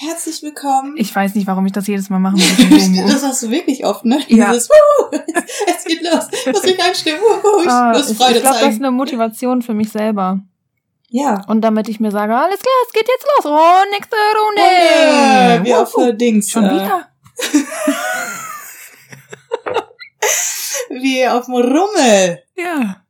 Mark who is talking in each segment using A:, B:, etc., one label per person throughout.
A: Herzlich willkommen.
B: Ich weiß nicht, warum ich das jedes Mal machen muss.
A: das hast du wirklich oft, ne?
B: Ja.
A: Dieses, Wuhu, es geht los. Muss mich einstimmen. Wuhu, ich
B: Ah,
A: muss
B: ich
A: Freude
B: ich glaube, das ist eine Motivation für mich selber.
A: ja.
B: Und damit ich mir sage, alles klar, es geht jetzt los. Oh, nächste Runde.
A: Runde. Wie auf der Dings.
B: Schon
A: äh,
B: wieder?
A: Wie auf dem Rummel.
B: Ja.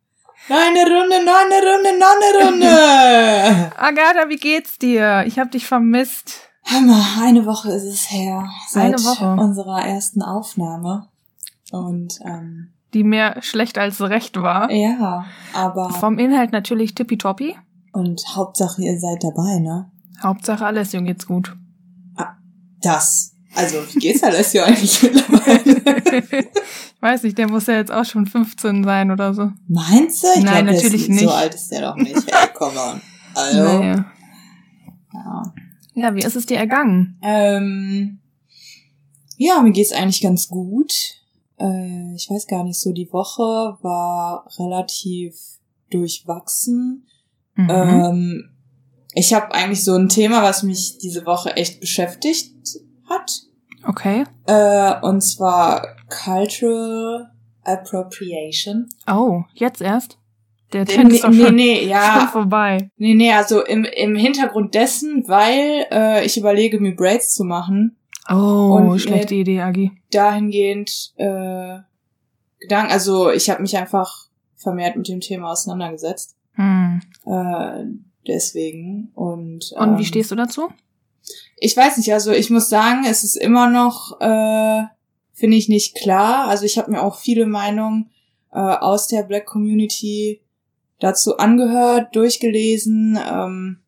A: Noch eine Runde, noch eine Runde, noch eine Runde.
B: Agatha, wie geht's dir? Ich habe dich vermisst.
A: Hammer, eine Woche ist es her. Seit
B: Eine Woche.
A: unserer ersten Aufnahme. Und, ähm,
B: Die mehr schlecht als recht war.
A: ja, aber,
B: Vom Inhalt natürlich tippitoppi.
A: und Hauptsache ihr seid dabei, ne?
B: Hauptsache Alessio geht's gut.
A: Das. Also, wie geht's Alessio eigentlich mittlerweile?
B: ich weiß nicht, der muss ja jetzt auch schon 15 sein oder so.
A: Meinst du? Ich
B: Nein,
A: glaub,
B: natürlich
A: ist, So
B: nicht.
A: alt ist der doch nicht. Hey, come on. Also,
B: Naja.
A: ja.
B: Ja, wie ist es dir ergangen?
A: Ähm, ja, mir geht's eigentlich ganz gut. Äh, ich weiß gar nicht, so die Woche war relativ durchwachsen.
B: Mhm.
A: Ähm, ich habe eigentlich so ein Thema, was mich diese Woche echt beschäftigt hat.
B: okay.
A: Äh, und zwar Cultural Appropriation.
B: Oh, jetzt erst? Der Trend ist doch
A: nee,
B: schon,
A: nee,
B: schon
A: ja.
B: vorbei.
A: Nee, nee, also im, im Hintergrund dessen, weil äh, ich überlege, mir Braids zu machen.
B: Oh,
A: Und,
B: schlechte
A: äh,
B: Idee, Agi.
A: dahingehend äh, Gedanken, also ich habe mich einfach vermehrt mit dem Thema auseinandergesetzt.
B: Hm.
A: Äh, deswegen. Und,
B: Und
A: ähm,
B: wie stehst du dazu?
A: Ich weiß nicht, also ich muss sagen, es ist immer noch, äh, finde ich nicht klar. Also ich habe mir auch viele Meinungen äh, aus der Black Community dazu angehört, durchgelesen, ähm,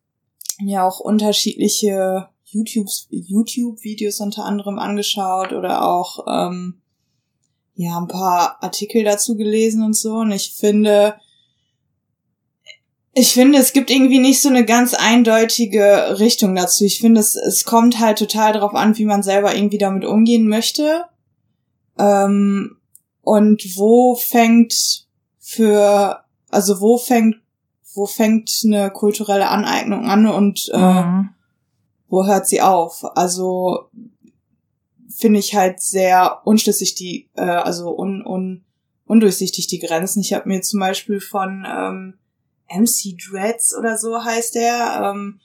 A: mir auch unterschiedliche YouTube YouTube-Videos unter anderem angeschaut oder auch ähm, ja ein paar Artikel dazu gelesen und so. Und ich finde, ich finde, es gibt irgendwie nicht so eine ganz eindeutige Richtung dazu. Ich finde, es, es kommt halt total darauf an, wie man selber irgendwie damit umgehen möchte. Ähm, und wo fängt für, also wo fängt, wo fängt eine kulturelle Aneignung an und äh,
B: Mhm.
A: wo hört sie auf? Also finde ich halt sehr unschlüssig die, äh, also un, un, undurchsichtig die Grenzen. Ich habe mir zum Beispiel von ähm, MC Dreads oder so heißt der, ähm,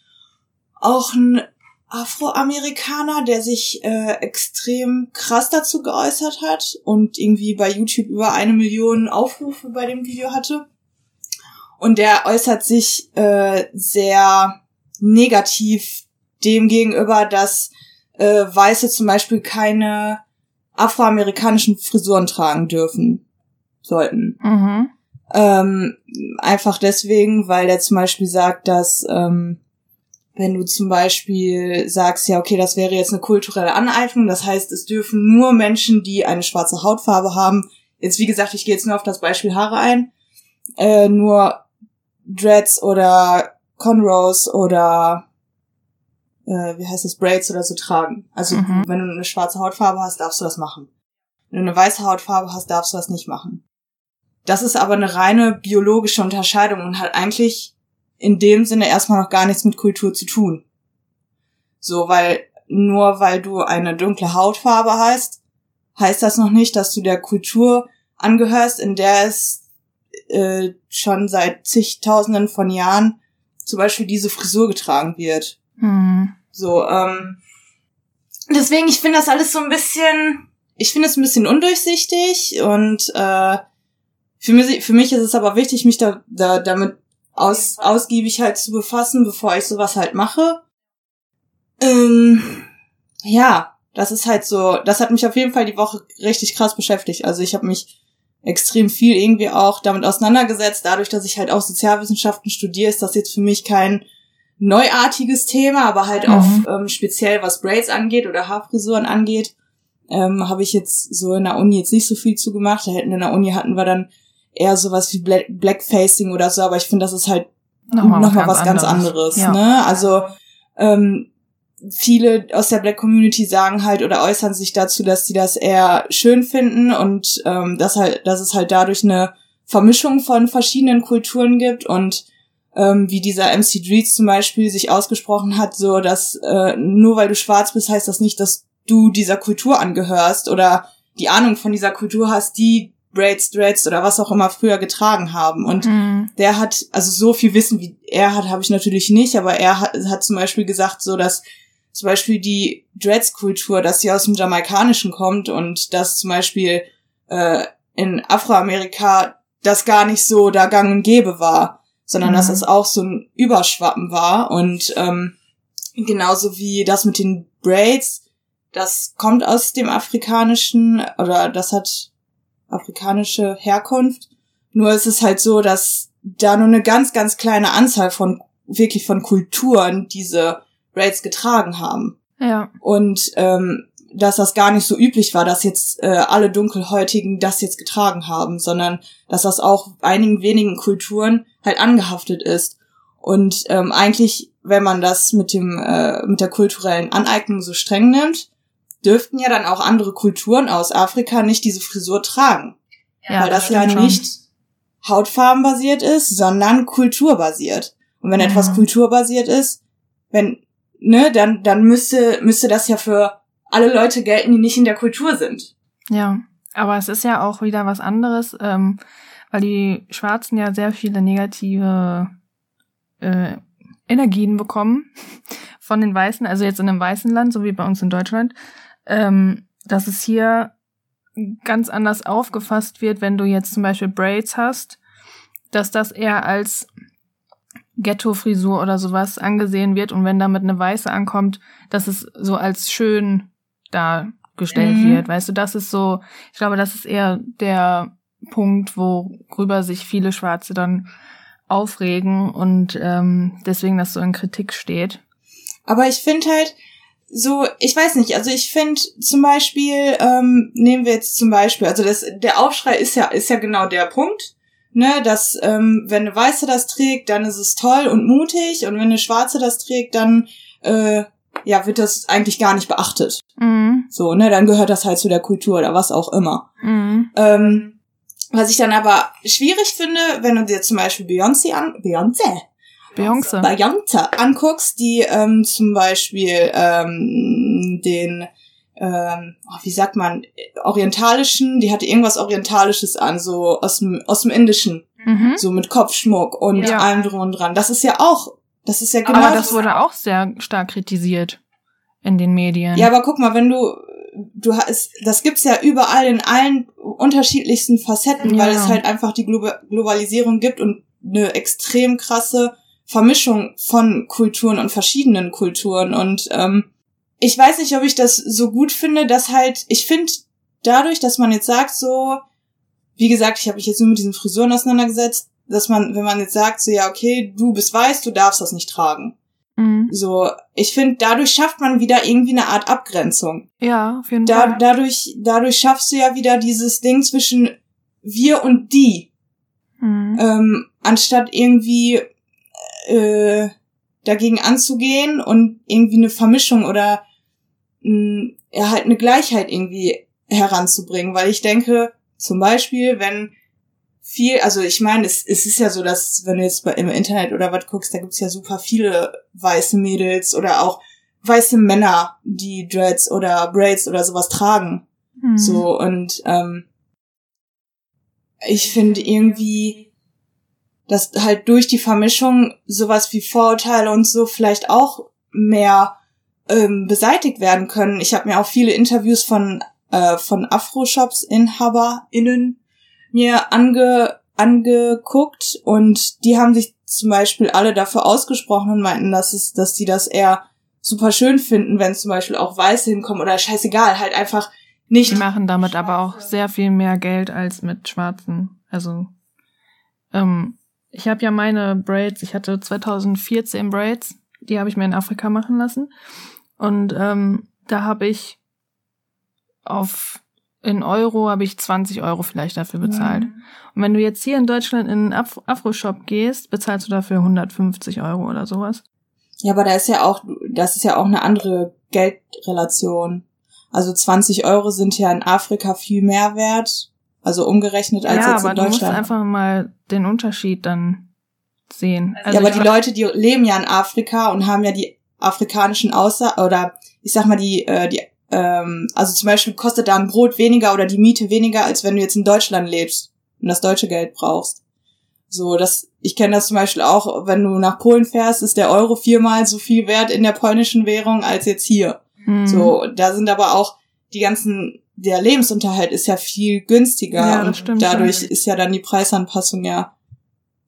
A: auch ein Afroamerikaner, der sich äh, extrem krass dazu geäußert hat und irgendwie bei YouTube über eine Million Aufrufe bei dem Video hatte. Und der äußert sich äh, sehr negativ dem gegenüber, dass äh, Weiße zum Beispiel keine afroamerikanischen Frisuren tragen dürfen sollten.
B: Mhm.
A: Ähm, einfach deswegen, weil der zum Beispiel sagt, dass ähm, wenn du zum Beispiel sagst, ja, okay, das wäre jetzt eine kulturelle Aneignung, das heißt, es dürfen nur Menschen, die eine schwarze Hautfarbe haben, jetzt wie gesagt, ich gehe jetzt nur auf das Beispiel Haare ein, äh, nur Dreads oder Conros oder äh, wie heißt das, Braids oder so tragen. Also
B: Mhm.
A: wenn du eine schwarze Hautfarbe hast, darfst du das machen. Wenn du eine weiße Hautfarbe hast, darfst du das nicht machen. Das ist aber eine reine biologische Unterscheidung und hat eigentlich in dem Sinne erstmal noch gar nichts mit Kultur zu tun. So, weil nur weil du eine dunkle Hautfarbe hast, heißt das noch nicht, dass du der Kultur angehörst, in der es äh, schon seit zigtausenden von Jahren zum Beispiel diese Frisur getragen wird.
B: Mhm.
A: So, ähm, deswegen, ich finde das alles so ein bisschen, ich finde es ein bisschen undurchsichtig und äh, für mich, für mich ist es aber wichtig, mich da, da damit aus, ausgiebig halt zu befassen, bevor ich sowas halt mache. Ähm, ja, das ist halt so, das hat mich auf jeden Fall die Woche richtig krass beschäftigt. Also ich habe mich extrem viel irgendwie auch damit auseinandergesetzt. Dadurch, dass ich halt auch Sozialwissenschaften studiere, ist das jetzt für mich kein neuartiges Thema, aber halt
B: Mhm.
A: auch ähm, speziell was Braids angeht oder Haarfrisuren angeht, ähm, habe ich jetzt so in der Uni jetzt nicht so viel zu gemacht. Da hätten in der Uni hatten wir dann eher sowas wie Black Blackfacing oder so, aber ich finde, das ist halt
B: Nochmal,
A: nochmal was ganz anderes.
B: Ja.
A: Ne? Also ähm, viele aus der Black Community sagen halt oder äußern sich dazu, dass sie das eher schön finden und ähm, dass halt, dass es halt dadurch eine Vermischung von verschiedenen Kulturen gibt und ähm, wie dieser MC Dreets zum Beispiel sich ausgesprochen hat, so dass äh, nur weil du schwarz bist, heißt das nicht, dass du dieser Kultur angehörst oder die Ahnung von dieser Kultur hast, die Braids, Dreads oder was auch immer früher getragen haben. Und mhm. der hat, also so viel Wissen wie er hat, habe ich natürlich nicht, aber er hat, hat zum Beispiel gesagt, so dass zum Beispiel die Dreads-Kultur, dass sie aus dem Jamaikanischen kommt und dass zum Beispiel äh, in Afroamerika das gar nicht so da gang und gäbe war sondern mhm. dass es auch so ein Überschwappen war und ähm, genauso wie das mit den Braids, das kommt aus dem afrikanischen oder das hat afrikanische Herkunft. Nur ist es halt so, dass da nur eine ganz, ganz kleine Anzahl von wirklich von Kulturen diese Braids getragen haben.
B: Ja.
A: Und ähm, dass das gar nicht so üblich war, dass jetzt äh, alle Dunkelhäutigen das jetzt getragen haben, sondern dass das auch einigen wenigen Kulturen halt angehaftet ist. Und ähm, eigentlich, wenn man das mit dem äh, mit der kulturellen Aneignung so streng nimmt, dürften ja dann auch andere Kulturen aus Afrika nicht diese Frisur tragen, ja, weil das, das ja schon. nicht hautfarbenbasiert ist, sondern kulturbasiert. Und wenn mhm. etwas kulturbasiert ist, wenn ne, dann dann müsste müsste das ja für alle Leute gelten, die nicht in der Kultur sind.
B: Ja, aber es ist ja auch wieder was anderes, ähm, weil die Schwarzen ja sehr viele negative äh, Energien bekommen von den Weißen, also jetzt in einem weißen Land, so wie bei uns in Deutschland, ähm, dass es hier ganz anders aufgefasst wird, wenn du jetzt zum Beispiel Braids hast, dass das eher als Ghetto-Frisur oder sowas angesehen wird und wenn damit eine Weiße ankommt, dass es so als schön dargestellt mhm. wird. Weißt du, das ist so, ich glaube, das ist eher der Punkt, worüber sich viele Schwarze dann aufregen und ähm, deswegen das so in Kritik steht.
A: Aber ich finde halt, so, ich weiß nicht, also ich finde zum Beispiel, ähm, nehmen wir jetzt zum Beispiel, also das, der Aufschrei ist ja, ist ja genau der Punkt, ne, dass ähm, wenn eine Weiße das trägt, dann ist es toll und mutig und wenn eine Schwarze das trägt, dann äh, ja, wird das eigentlich gar nicht beachtet. Mhm. So, ne, dann gehört das halt zu der Kultur oder was auch immer. Mhm. Ähm, was ich dann aber schwierig finde, wenn du dir zum Beispiel Beyoncé an, Beyoncé?
B: Beyoncé.
A: Beyoncé anguckst, die ähm, zum Beispiel ähm, den, ähm, oh, wie sagt man, orientalischen, die hatte irgendwas Orientalisches an, so aus dem, aus dem Indischen. Mhm. So mit Kopfschmuck und ja. allem drum und dran. Das ist ja auch das ist ja genau.
B: Aber das wurde auch sehr stark kritisiert in den Medien.
A: Ja, aber guck mal, wenn du du hast, das gibt's ja überall in allen unterschiedlichsten Facetten, ja. weil es halt einfach die Glo Globalisierung gibt und eine extrem krasse Vermischung von Kulturen und verschiedenen Kulturen und ähm, ich weiß nicht, ob ich das so gut finde, dass halt ich finde dadurch, dass man jetzt sagt so, wie gesagt, ich habe mich jetzt nur mit diesen Frisuren auseinandergesetzt, dass man, wenn man jetzt sagt, so ja, okay, du bist weiß, du darfst das nicht tragen. Mhm. So, ich finde, dadurch schafft man wieder irgendwie eine Art Abgrenzung.
B: Ja, auf jeden
A: da,
B: Fall.
A: Dadurch, dadurch schaffst du ja wieder dieses Ding zwischen wir und die. Mhm. Ähm, anstatt irgendwie äh, dagegen anzugehen und irgendwie eine Vermischung oder mh, ja, halt eine Gleichheit irgendwie heranzubringen. Weil ich denke, zum Beispiel, wenn viel, also ich meine, es, es ist ja so, dass wenn du jetzt bei, im Internet oder was guckst, da gibt's ja super viele weiße Mädels oder auch weiße Männer, die Dreads oder Braids oder sowas tragen. Mhm. So, und ähm, ich finde irgendwie, dass halt durch die Vermischung sowas wie Vorurteile und so vielleicht auch mehr ähm, beseitigt werden können. Ich habe mir auch viele Interviews von äh, von Afro-Shops-InhaberInnen mir ange, angeguckt und die haben sich zum Beispiel alle dafür ausgesprochen und meinten, dass es, dass die das eher super schön finden, wenn zum Beispiel auch Weiße hinkommen oder scheißegal, halt einfach nicht.
B: Die machen damit aber auch sehr viel mehr Geld als mit Schwarzen. Also, ähm, ich habe ja meine Braids, ich hatte 2014 Braids, die habe ich mir in Afrika machen lassen. Und ähm, da habe ich auf in Euro habe ich 20 Euro vielleicht dafür bezahlt. Mhm. Und wenn du jetzt hier in Deutschland in einen Af Afro-Shop gehst, bezahlst du dafür 150 Euro oder sowas.
A: Ja, aber da ist ja auch, das ist ja auch eine andere Geldrelation. Also 20 Euro sind ja in Afrika viel mehr wert, also umgerechnet als ja, jetzt in Deutschland. Ja, aber du musst
B: einfach mal den Unterschied dann sehen.
A: Also ja, aber die Leute, die leben ja in Afrika und haben ja die afrikanischen Außer oder ich sag mal die äh, die ähm, also zum Beispiel kostet da ein Brot weniger oder die Miete weniger, als wenn du jetzt in Deutschland lebst und das deutsche Geld brauchst. So, das, ich kenne das zum Beispiel auch, wenn du nach Polen fährst, ist der Euro viermal so viel wert in der polnischen Währung als jetzt hier. Mhm. So, da sind aber auch die ganzen, der Lebensunterhalt ist ja viel günstiger ja, und dadurch ja. ist ja dann die Preisanpassung ja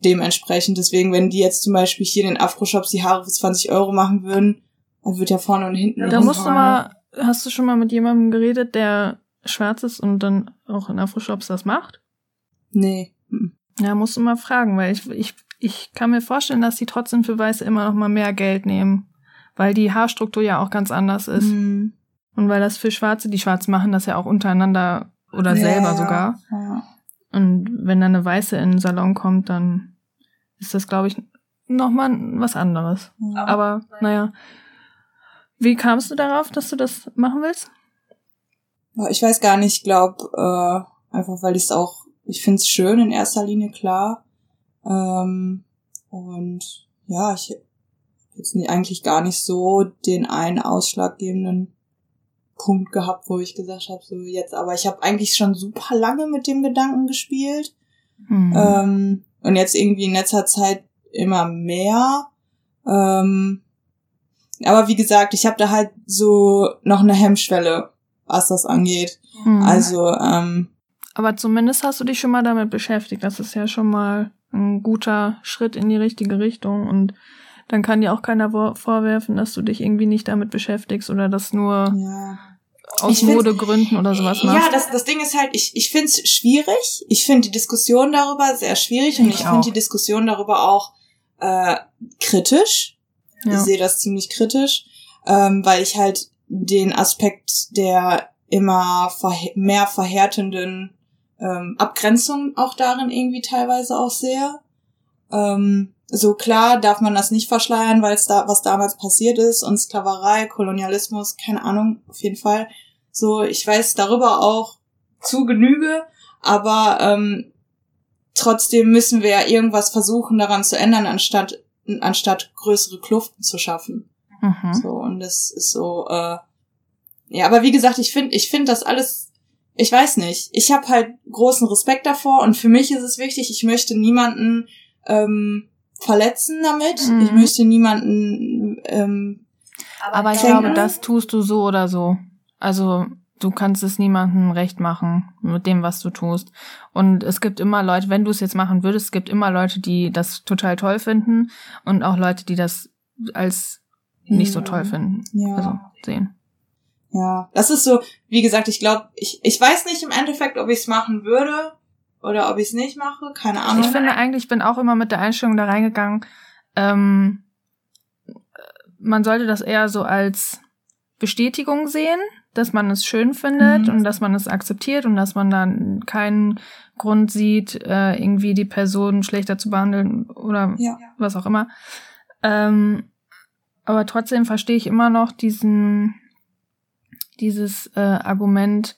A: dementsprechend. Deswegen, wenn die jetzt zum Beispiel hier in den Afro-Shops die Haare für 20 Euro machen würden, dann wird ja vorne und hinten.
B: Da musst du mal, hast du schon mal mit jemandem geredet, der schwarz ist und dann auch in Afro-Shops das macht?
A: Nee.
B: Ja, musst du mal fragen, weil ich, ich, ich kann mir vorstellen, dass die trotzdem für Weiße immer noch mal mehr Geld nehmen. Weil die Haarstruktur ja auch ganz anders ist. Mhm. Und weil das für Schwarze, die Schwarzen machen das ja auch untereinander oder ja, selber sogar. Ja. Und wenn dann eine Weiße in den Salon kommt, dann ist das, glaube ich, nochmal was anderes. Ja. Aber naja. Wie kamst du darauf, dass du das machen willst?
A: Ich weiß gar nicht, ich glaube, äh, einfach weil ich es auch ich finde es schön in erster Linie, klar. Ähm, und ja, ich jetzt eigentlich gar nicht so den einen ausschlaggebenden Punkt gehabt, wo ich gesagt habe, so jetzt, aber ich habe eigentlich schon super lange mit dem Gedanken gespielt. Mhm. Ähm, und jetzt irgendwie in letzter Zeit immer mehr. Ähm, aber wie gesagt, ich habe da halt so noch eine Hemmschwelle, was das angeht. Mhm. Also ähm,
B: aber zumindest hast du dich schon mal damit beschäftigt. Das ist ja schon mal ein guter Schritt in die richtige Richtung. Und dann kann dir auch keiner vorwerfen, dass du dich irgendwie nicht damit beschäftigst oder das nur ja. Aus Modegründen oder sowas machst.
A: Ja, das, das Ding ist halt, ich, ich finde es schwierig. Ich finde die Diskussion darüber sehr schwierig und ich, ich finde die Diskussion darüber auch äh, kritisch. Ja. Ich sehe das ziemlich kritisch, ähm, weil ich halt den Aspekt der immer verh mehr verhärtenden ähm, Abgrenzung auch darin irgendwie teilweise auch sehr. Ähm, so klar darf man das nicht verschleiern, weil es da, was damals passiert ist und Sklaverei, Kolonialismus, keine Ahnung, auf jeden Fall. So, ich weiß darüber auch zu Genüge, aber ähm, trotzdem müssen wir ja irgendwas versuchen daran zu ändern, anstatt anstatt größere Kluften zu schaffen. Mhm. So und das ist so. Äh, ja, aber wie gesagt, ich finde, ich finde das alles ich weiß nicht. Ich habe halt großen Respekt davor und für mich ist es wichtig, ich möchte niemanden ähm, verletzen damit. Mhm. Ich möchte niemanden. Ähm,
B: Aber ich glaube, das tust du so oder so. Also du kannst es niemandem recht machen mit dem, was du tust. Und es gibt immer Leute, wenn du es jetzt machen würdest, es gibt immer Leute, die das total toll finden und auch Leute, die das als nicht ja. so toll finden. Ja. Also sehen.
A: Ja, das ist so, wie gesagt, ich glaube, ich, ich weiß nicht im Endeffekt, ob ich es machen würde oder ob ich es nicht mache, keine Ahnung.
B: Ich finde eigentlich, ich bin auch immer mit der Einstellung da reingegangen, ähm, man sollte das eher so als Bestätigung sehen, dass man es schön findet mhm. und dass man es akzeptiert und dass man dann keinen Grund sieht, äh, irgendwie die Person schlechter zu behandeln oder ja. was auch immer. Ähm, aber trotzdem verstehe ich immer noch diesen dieses äh, Argument,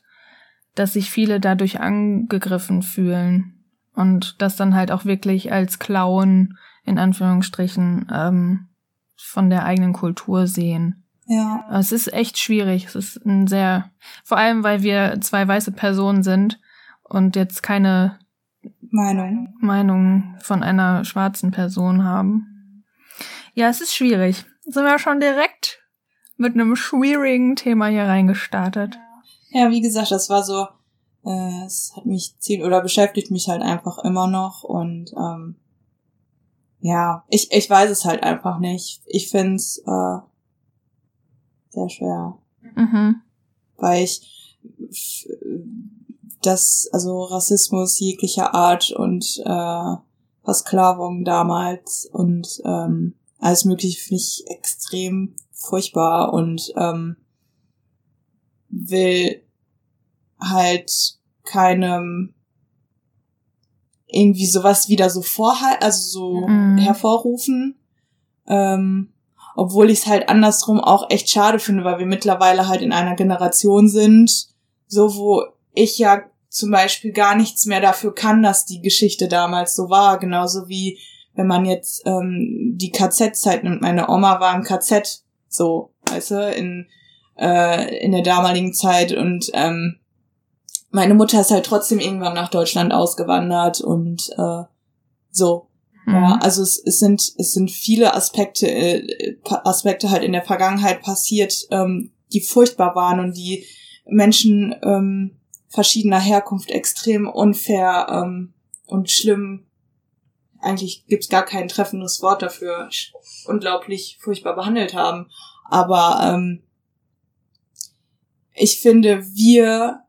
B: dass sich viele dadurch angegriffen fühlen und das dann halt auch wirklich als Klauen in Anführungsstrichen ähm, von der eigenen Kultur sehen.
A: Ja.
B: Es ist echt schwierig. Es ist ein sehr, vor allem weil wir zwei weiße Personen sind und jetzt keine
A: Meinung,
B: Meinung von einer schwarzen Person haben. Ja, es ist schwierig. Sind wir schon direkt mit einem schwierigen Thema hier reingestartet.
A: Ja, wie gesagt, das war so, äh, es hat mich ziel oder beschäftigt mich halt einfach immer noch und ähm, ja, ich, ich weiß es halt einfach nicht. Ich find's äh, sehr schwer. Mhm. Weil ich das, also Rassismus jeglicher Art und äh, Versklavung damals und ähm, alles mögliche finde ich extrem furchtbar und ähm, will halt keinem irgendwie sowas wieder so vorhalten, also so mhm. hervorrufen. Ähm, obwohl ich es halt andersrum auch echt schade finde, weil wir mittlerweile halt in einer Generation sind, so wo ich ja zum Beispiel gar nichts mehr dafür kann, dass die Geschichte damals so war, genauso wie wenn man jetzt ähm, die KZ-Zeit nimmt, meine Oma war im KZ, so, weißt du, in, äh, in der damaligen Zeit und ähm, meine Mutter ist halt trotzdem irgendwann nach Deutschland ausgewandert und äh, so. Mhm. Ja, also es, es sind es sind viele Aspekte äh, Aspekte halt in der Vergangenheit passiert, ähm, die furchtbar waren und die Menschen ähm, verschiedener Herkunft extrem unfair ähm, und schlimm. Eigentlich gibt's gar kein treffendes Wort dafür. Unglaublich furchtbar behandelt haben. Aber ähm, ich finde, wir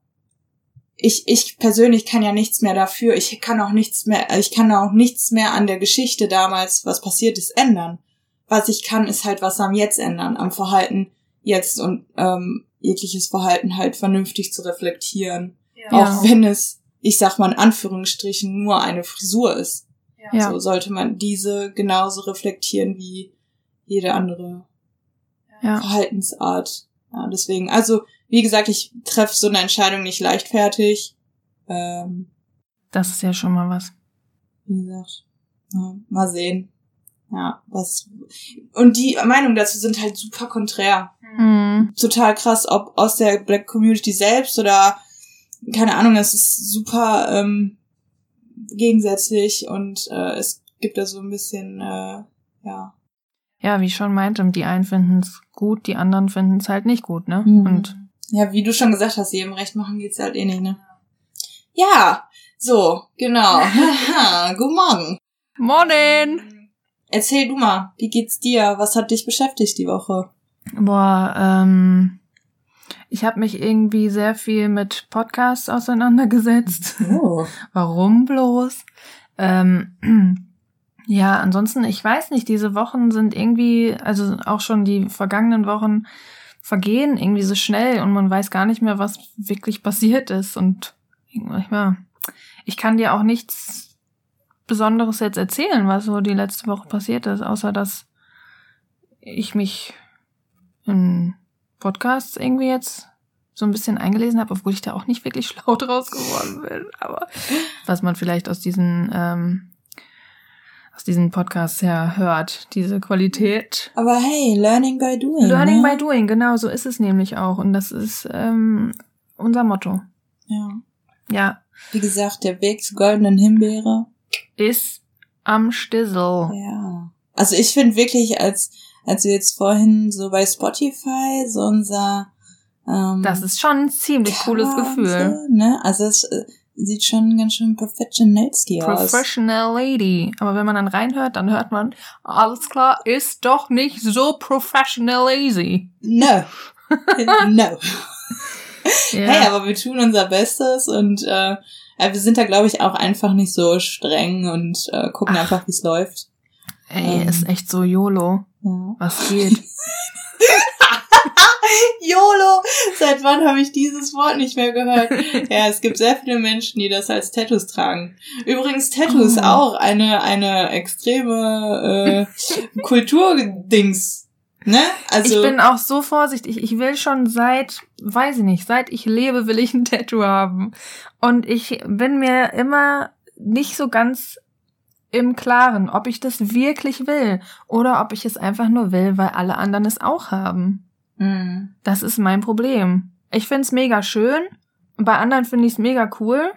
A: ich, ich persönlich kann ja nichts mehr dafür. Ich kann auch nichts mehr, ich kann auch nichts mehr an der Geschichte damals, was passiert ist, ändern. Was ich kann, ist halt was am Jetzt ändern, am Verhalten jetzt und ähm, jegliches Verhalten halt vernünftig zu reflektieren. Ja. Auch wenn es, ich sag mal in Anführungsstrichen, nur eine Frisur ist. Ja. So sollte man diese genauso reflektieren wie jede andere ja. Verhaltensart. Ja, deswegen, also wie gesagt, ich treffe so eine Entscheidung nicht leichtfertig. Ähm,
B: das ist ja schon mal was.
A: Wie gesagt, ja, mal sehen. Ja, was. Und die Meinungen dazu sind halt super konträr. Mhm. Total krass, ob aus der Black Community selbst oder keine Ahnung, es ist super ähm, gegensätzlich und äh, es gibt da so ein bisschen, äh, ja.
B: Ja, wie ich schon meinte, die einen finden es gut, die anderen finden es halt nicht gut, ne? Mhm. Und
A: ja, wie du schon gesagt hast, jedem recht machen geht's halt eh nicht, ne? Ja, so, genau. Guten Morgen.
B: Morning.
A: Erzähl du mal, wie geht's dir? Was hat dich beschäftigt die Woche?
B: Boah, ähm, ich habe mich irgendwie sehr viel mit Podcasts auseinandergesetzt. Oh. Warum bloß? Ähm, ja, ansonsten, ich weiß nicht, diese Wochen sind irgendwie, also auch schon die vergangenen Wochen vergehen irgendwie so schnell und man weiß gar nicht mehr, was wirklich passiert ist. Und ja, ich kann dir auch nichts Besonderes jetzt erzählen, was so die letzte Woche passiert ist, außer dass ich mich in Podcasts irgendwie jetzt so ein bisschen eingelesen habe, obwohl ich da auch nicht wirklich schlau draus geworden bin. Aber was man vielleicht aus diesen ähm, aus diesen Podcasts her hört, diese Qualität.
A: Aber hey, learning by doing.
B: Learning ne? by doing, genau, so ist es nämlich auch. Und das ist ähm, unser Motto.
A: Ja.
B: Ja.
A: Wie gesagt, der Weg zur goldenen Himbeere
B: ist am Stissel.
A: Ja. Also ich finde wirklich, als als wir jetzt vorhin so bei Spotify so unser
B: ähm, Das ist schon ein ziemlich cooles Gefühl.
A: Ne? Also es, äh, sieht schon ganz schön professionalski
B: aus. Professional Lady. Aber wenn man dann reinhört, dann hört man, alles klar, ist doch nicht so professional easy.
A: No. no. ja. Hey, aber wir tun unser Bestes und äh, wir sind da, glaube ich, auch einfach nicht so streng und äh, gucken Ach. einfach, wie es läuft.
B: Ey, ähm. ist echt so YOLO. Ja. Was geht?
A: YOLO! Seit wann habe ich dieses Wort nicht mehr gehört? Ja, es gibt sehr viele Menschen, die das als Tattoos tragen. Übrigens, Tattoos oh. auch eine, eine extreme äh, Kulturdings. Ne?
B: Also ich bin auch so vorsichtig. Ich will schon seit, weiß ich nicht, seit ich lebe, will ich ein Tattoo haben. Und ich bin mir immer nicht so ganz im Klaren, ob ich das wirklich will oder ob ich es einfach nur will, weil alle anderen es auch haben. Mhm. Das ist mein Problem. Ich find's mega schön. Bei anderen finde ich's mega cool.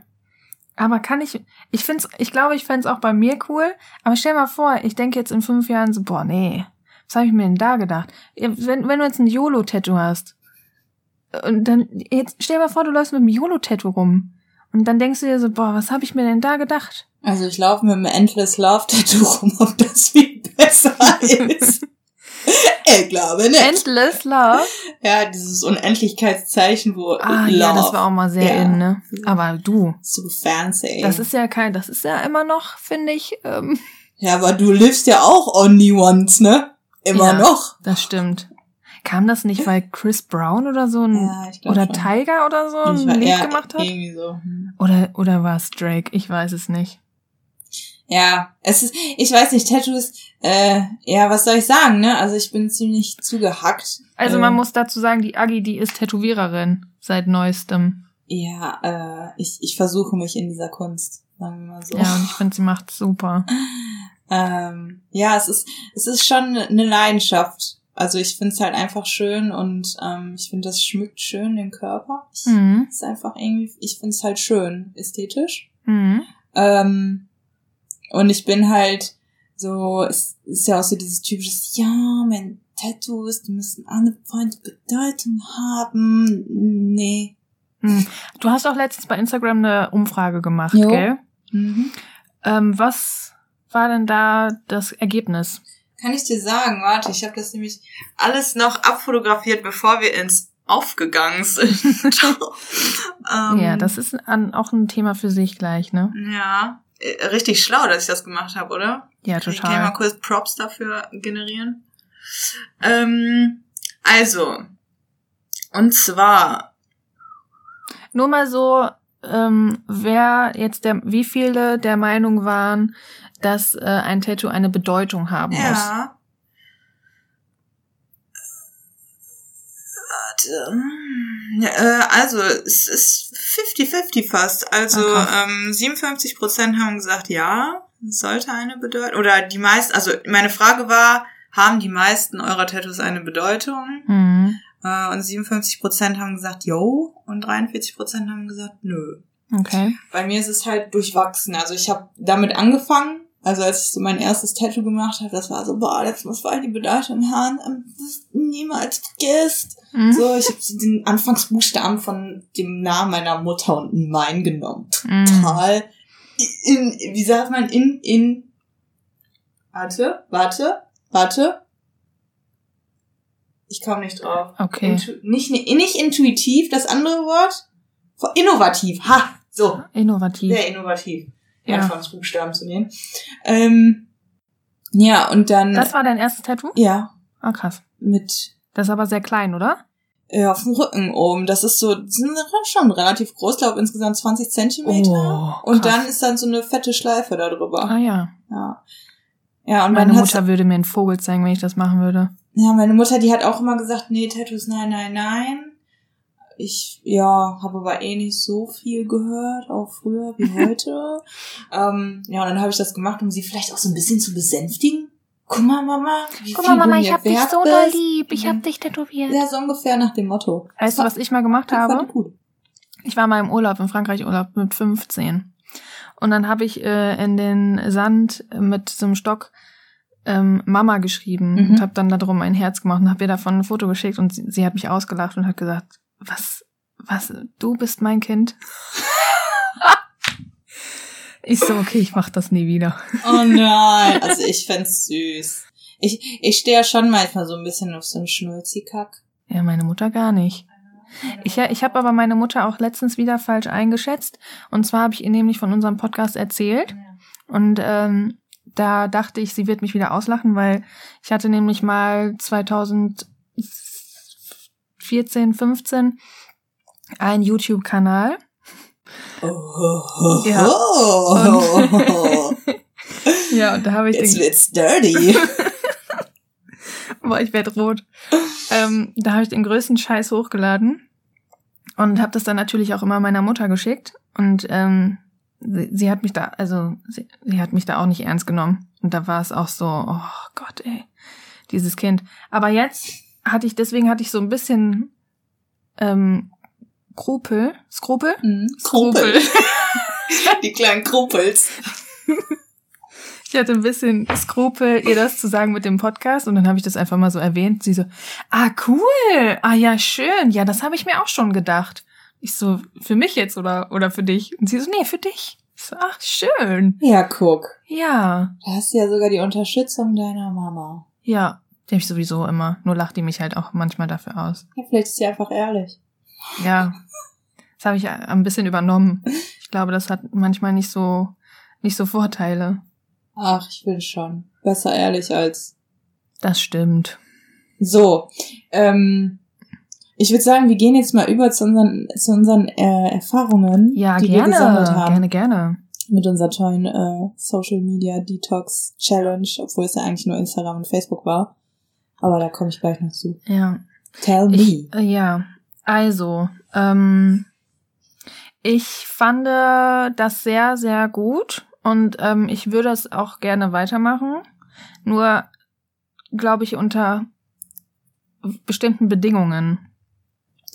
B: Aber kann ich, ich find's, ich glaube, ich fände auch bei mir cool. Aber stell mal vor, ich denke jetzt in fünf Jahren so, boah, nee, was habe ich mir denn da gedacht? Wenn, wenn du jetzt ein YOLO-Tattoo hast, und dann, jetzt stell mal vor, du läufst mit einem YOLO-Tattoo rum. Und dann denkst du dir so, boah, was habe ich mir denn da gedacht?
A: Also ich laufe mit einem Endless Love Tattoo rum, ob das viel besser ist. ich glaube nicht.
B: Endless Love?
A: Ja, dieses Unendlichkeitszeichen, wo
B: Ah, Love. ja, das war auch mal sehr ja. in, ne? Aber du.
A: So fancy.
B: Das ist ja kein, das ist ja immer noch, finde ich, ähm.
A: Ja, aber du livst ja auch only once, ne? Immer ja, noch.
B: Das stimmt. Kam das nicht, weil Chris Brown oder so ein, ja, oder schon. Tiger oder so ein Lied gemacht hat?
A: Irgendwie so. Hm.
B: Oder, oder war es Drake? Ich weiß es nicht
A: ja, es ist, ich weiß nicht, Tattoos, äh, ja, was soll ich sagen, ne? Also ich bin ziemlich zugehackt.
B: Also man ähm, muss dazu sagen, die Agi, die ist Tätowiererin seit neuestem.
A: Ja, äh, ich, ich versuche mich in dieser Kunst, sagen wir mal so.
B: Ja, und ich finde, sie macht super.
A: Ähm, ja, es ist, es ist schon eine Leidenschaft. Also ich finde es halt einfach schön und ähm, ich finde, das schmückt schön den Körper. Ich,
B: Mhm.
A: ist einfach irgendwie, ich finde es halt schön, ästhetisch.
B: Mhm.
A: Ähm, und ich bin halt so, es ist ja auch so dieses typische, ja, mein Tattoos, die müssen alle Freunde Bedeutung haben. Nee.
B: Mhm. Du hast auch letztens bei Instagram eine Umfrage gemacht,
A: Jo.
B: gell?
A: Mhm.
B: Ähm, was war denn da das Ergebnis?
A: Kann ich dir sagen, warte, ich habe das nämlich alles noch abfotografiert, bevor wir ins Aufgegangen sind. ähm,
B: ja, das ist an, auch ein Thema für sich gleich, ne?
A: Ja, richtig schlau, dass ich das gemacht habe, oder?
B: Ja,
A: Ich kann mal
B: total.
A: kurz Props dafür generieren. Ähm, also, und zwar,
B: Nur mal so, ähm, wer jetzt der, wie viele der Meinung waren, dass äh, ein Tattoo eine Bedeutung haben muss.
A: ja. Warte. Äh, also, es ist 50-50 fast. Also,
B: krass.
A: ähm, 57% haben gesagt, ja, sollte eine Bedeutung. Oder die meisten, also meine Frage war, haben die meisten eurer Tattoos eine Bedeutung?
B: Mhm.
A: Äh, und 57% haben gesagt, yo. Und 43% haben gesagt, nö.
B: Okay.
A: Bei mir ist es halt durchwachsen. Also ich habe damit angefangen. Also als ich so mein erstes Tattoo gemacht habe, das war so, boah, das muss voll die Bedeutung du es niemals vergisst.
B: Mhm.
A: So, ich habe den Anfangsbuchstaben von dem Namen meiner Mutter und mein genommen.
B: Mhm.
A: Total. In, wie sagt man, in, in, warte, warte, warte. Ich komme nicht drauf.
B: Okay.
A: Intu nicht, nicht intuitiv, das andere Wort. Innovativ. Ha, so.
B: Innovativ.
A: Sehr innovativ,
B: Ja.
A: Anfangsbuchstaben zu nehmen. Ähm, ja, und dann,
B: Das war dein erstes Tattoo?
A: ja,
B: Ah, krass.
A: mit
B: Das ist aber sehr klein, oder?
A: äh, auf dem Rücken oben. Das ist so, das sind schon relativ groß, glaube insgesamt 20 Zentimeter.
B: Oh,
A: und dann ist dann so eine fette Schleife da drüber.
B: Ah ja.
A: Ja. Ja, und
B: Meine Mutter würde mir einen Vogel zeigen, wenn ich das machen würde.
A: Ja, meine Mutter, die hat auch immer gesagt, nee, Tattoos, nein, nein, nein. Ich, ja, habe aber eh nicht so viel gehört, auch früher wie heute. ähm, ja, und dann habe ich das gemacht, um sie vielleicht auch so ein bisschen zu besänftigen. Guck mal, Mama, wie
B: Guck mal, Mama, ich
A: mir
B: hab dich so doll lieb. Ich
A: Mhm.
B: hab dich tätowiert.
A: Ja, so ungefähr nach dem Motto.
B: Weißt du, was ich mal gemacht
A: Das
B: habe?
A: ich gut.
B: Ich war mal im Urlaub, im Frankreich Urlaub mit 15. Und dann habe ich äh, in den Sand mit so einem Stock ähm, Mama geschrieben
A: Mhm.
B: und habe dann darum ein Herz gemacht und habe ihr davon ein Foto geschickt und sie, sie hat mich ausgelacht und hat gesagt, was, was, du bist mein Kind? ich so, okay, ich mach das nie wieder.
A: Oh nein, also ich fänd's süß. Ich, ich stehe ja schon manchmal so ein bisschen auf so einen Schnulzikack.
B: Ja, meine Mutter gar nicht. Ich, ich habe aber meine Mutter auch letztens wieder falsch eingeschätzt. Und zwar habe ich ihr nämlich von unserem Podcast erzählt. Und ähm, da dachte ich, sie wird mich wieder auslachen, weil ich hatte nämlich mal 2014, 15 einen YouTube-Kanal.
A: Oh,
B: Ja.
A: oh.
B: Ja, und da habe ich
A: Jetzt
B: den,
A: wird's dirty.
B: boah, ich werd rot. Ähm, da habe ich den größten Scheiß hochgeladen und habe das dann natürlich auch immer meiner Mutter geschickt. Und ähm, sie, sie hat mich da, also sie, sie hat mich da auch nicht ernst genommen. Und da war es auch so, oh Gott, ey, dieses Kind. Aber jetzt hatte ich, deswegen hatte ich so ein bisschen ähm, Skrupel, Skrupel?
A: Mhm. Krumpel. Die kleinen Krumpels.
B: Ich hatte ein bisschen Skrupel, ihr das zu sagen mit dem Podcast und dann habe ich das einfach mal so erwähnt. Sie so, ah cool, ah ja schön, ja das habe ich mir auch schon gedacht. Ich so, für mich jetzt oder oder für dich? Und sie so, nee, für dich. Ich so, ach schön,
A: Ja, guck.
B: ja,
A: Da hast du ja sogar die Unterstützung deiner Mama.
B: ja. Die habe ich sowieso immer. Nur lacht die mich halt auch manchmal dafür aus.
A: Ja, vielleicht ist sie einfach ehrlich.
B: Ja, das habe ich ein bisschen übernommen. Ich glaube, das hat manchmal nicht so nicht so Vorteile.
A: Ach, ich will schon. Besser ehrlich als.
B: Das stimmt.
A: So. Ähm, ich würde sagen, wir gehen jetzt mal über zu unseren, zu unseren äh, Erfahrungen,
B: Ja,
A: die wir
B: gerne,
A: gesammelt haben.
B: gerne, gerne.
A: Mit unserer tollen äh, Social Media Detox Challenge, obwohl es ja eigentlich nur Instagram und Facebook war. Aber da komme ich gleich noch zu.
B: Ja.
A: Tell me.
B: Ich, äh, ja, also, ähm, ich fand das sehr, sehr gut Und ähm, ich würde es auch gerne weitermachen. Nur glaube ich unter bestimmten Bedingungen.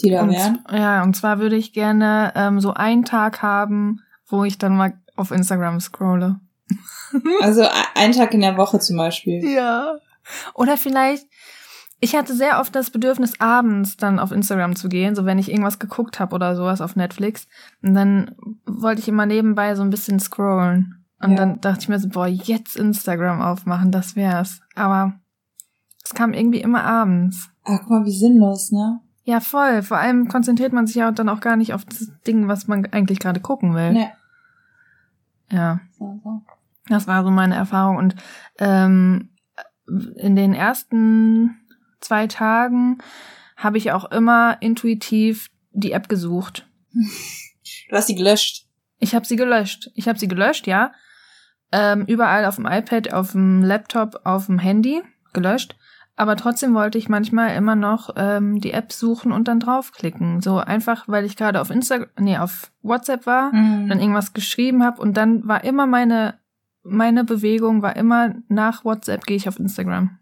A: Die da wären.
B: ja, und zwar würde ich gerne ähm, so einen Tag haben, wo ich dann mal auf Instagram scrolle.
A: Also e- ein Tag in der Woche zum Beispiel.
B: Ja. Oder vielleicht, ich hatte sehr oft das Bedürfnis, abends dann auf Instagram zu gehen, so wenn ich irgendwas geguckt habe oder sowas auf Netflix. Und dann wollte ich immer nebenbei so ein bisschen scrollen. Und
A: Ja.
B: dann dachte ich mir so, boah, jetzt Instagram aufmachen, das wär's. Aber es kam irgendwie immer abends.
A: Ah, guck mal, wie sinnlos, ne?
B: Ja, voll. Vor allem konzentriert man sich ja dann auch gar nicht auf das Ding, was man eigentlich gerade gucken will.
A: Ne.
B: Ja. Das war so meine Erfahrung. Und ähm, in den ersten zwei Tagen habe ich auch immer intuitiv die App gesucht.
A: Du hast die gelöscht.
B: Ich habe sie gelöscht. Ich habe sie gelöscht, ja. Ähm, überall auf dem iPad, auf dem Laptop, auf dem Handy gelöscht. Aber trotzdem wollte ich manchmal immer noch ähm, die App suchen und dann draufklicken. So einfach, weil ich gerade auf Instagram, nee, auf WhatsApp war, dann
A: Mhm.
B: irgendwas geschrieben habe und dann war immer meine meine Bewegung war immer nach WhatsApp gehe ich auf Instagram.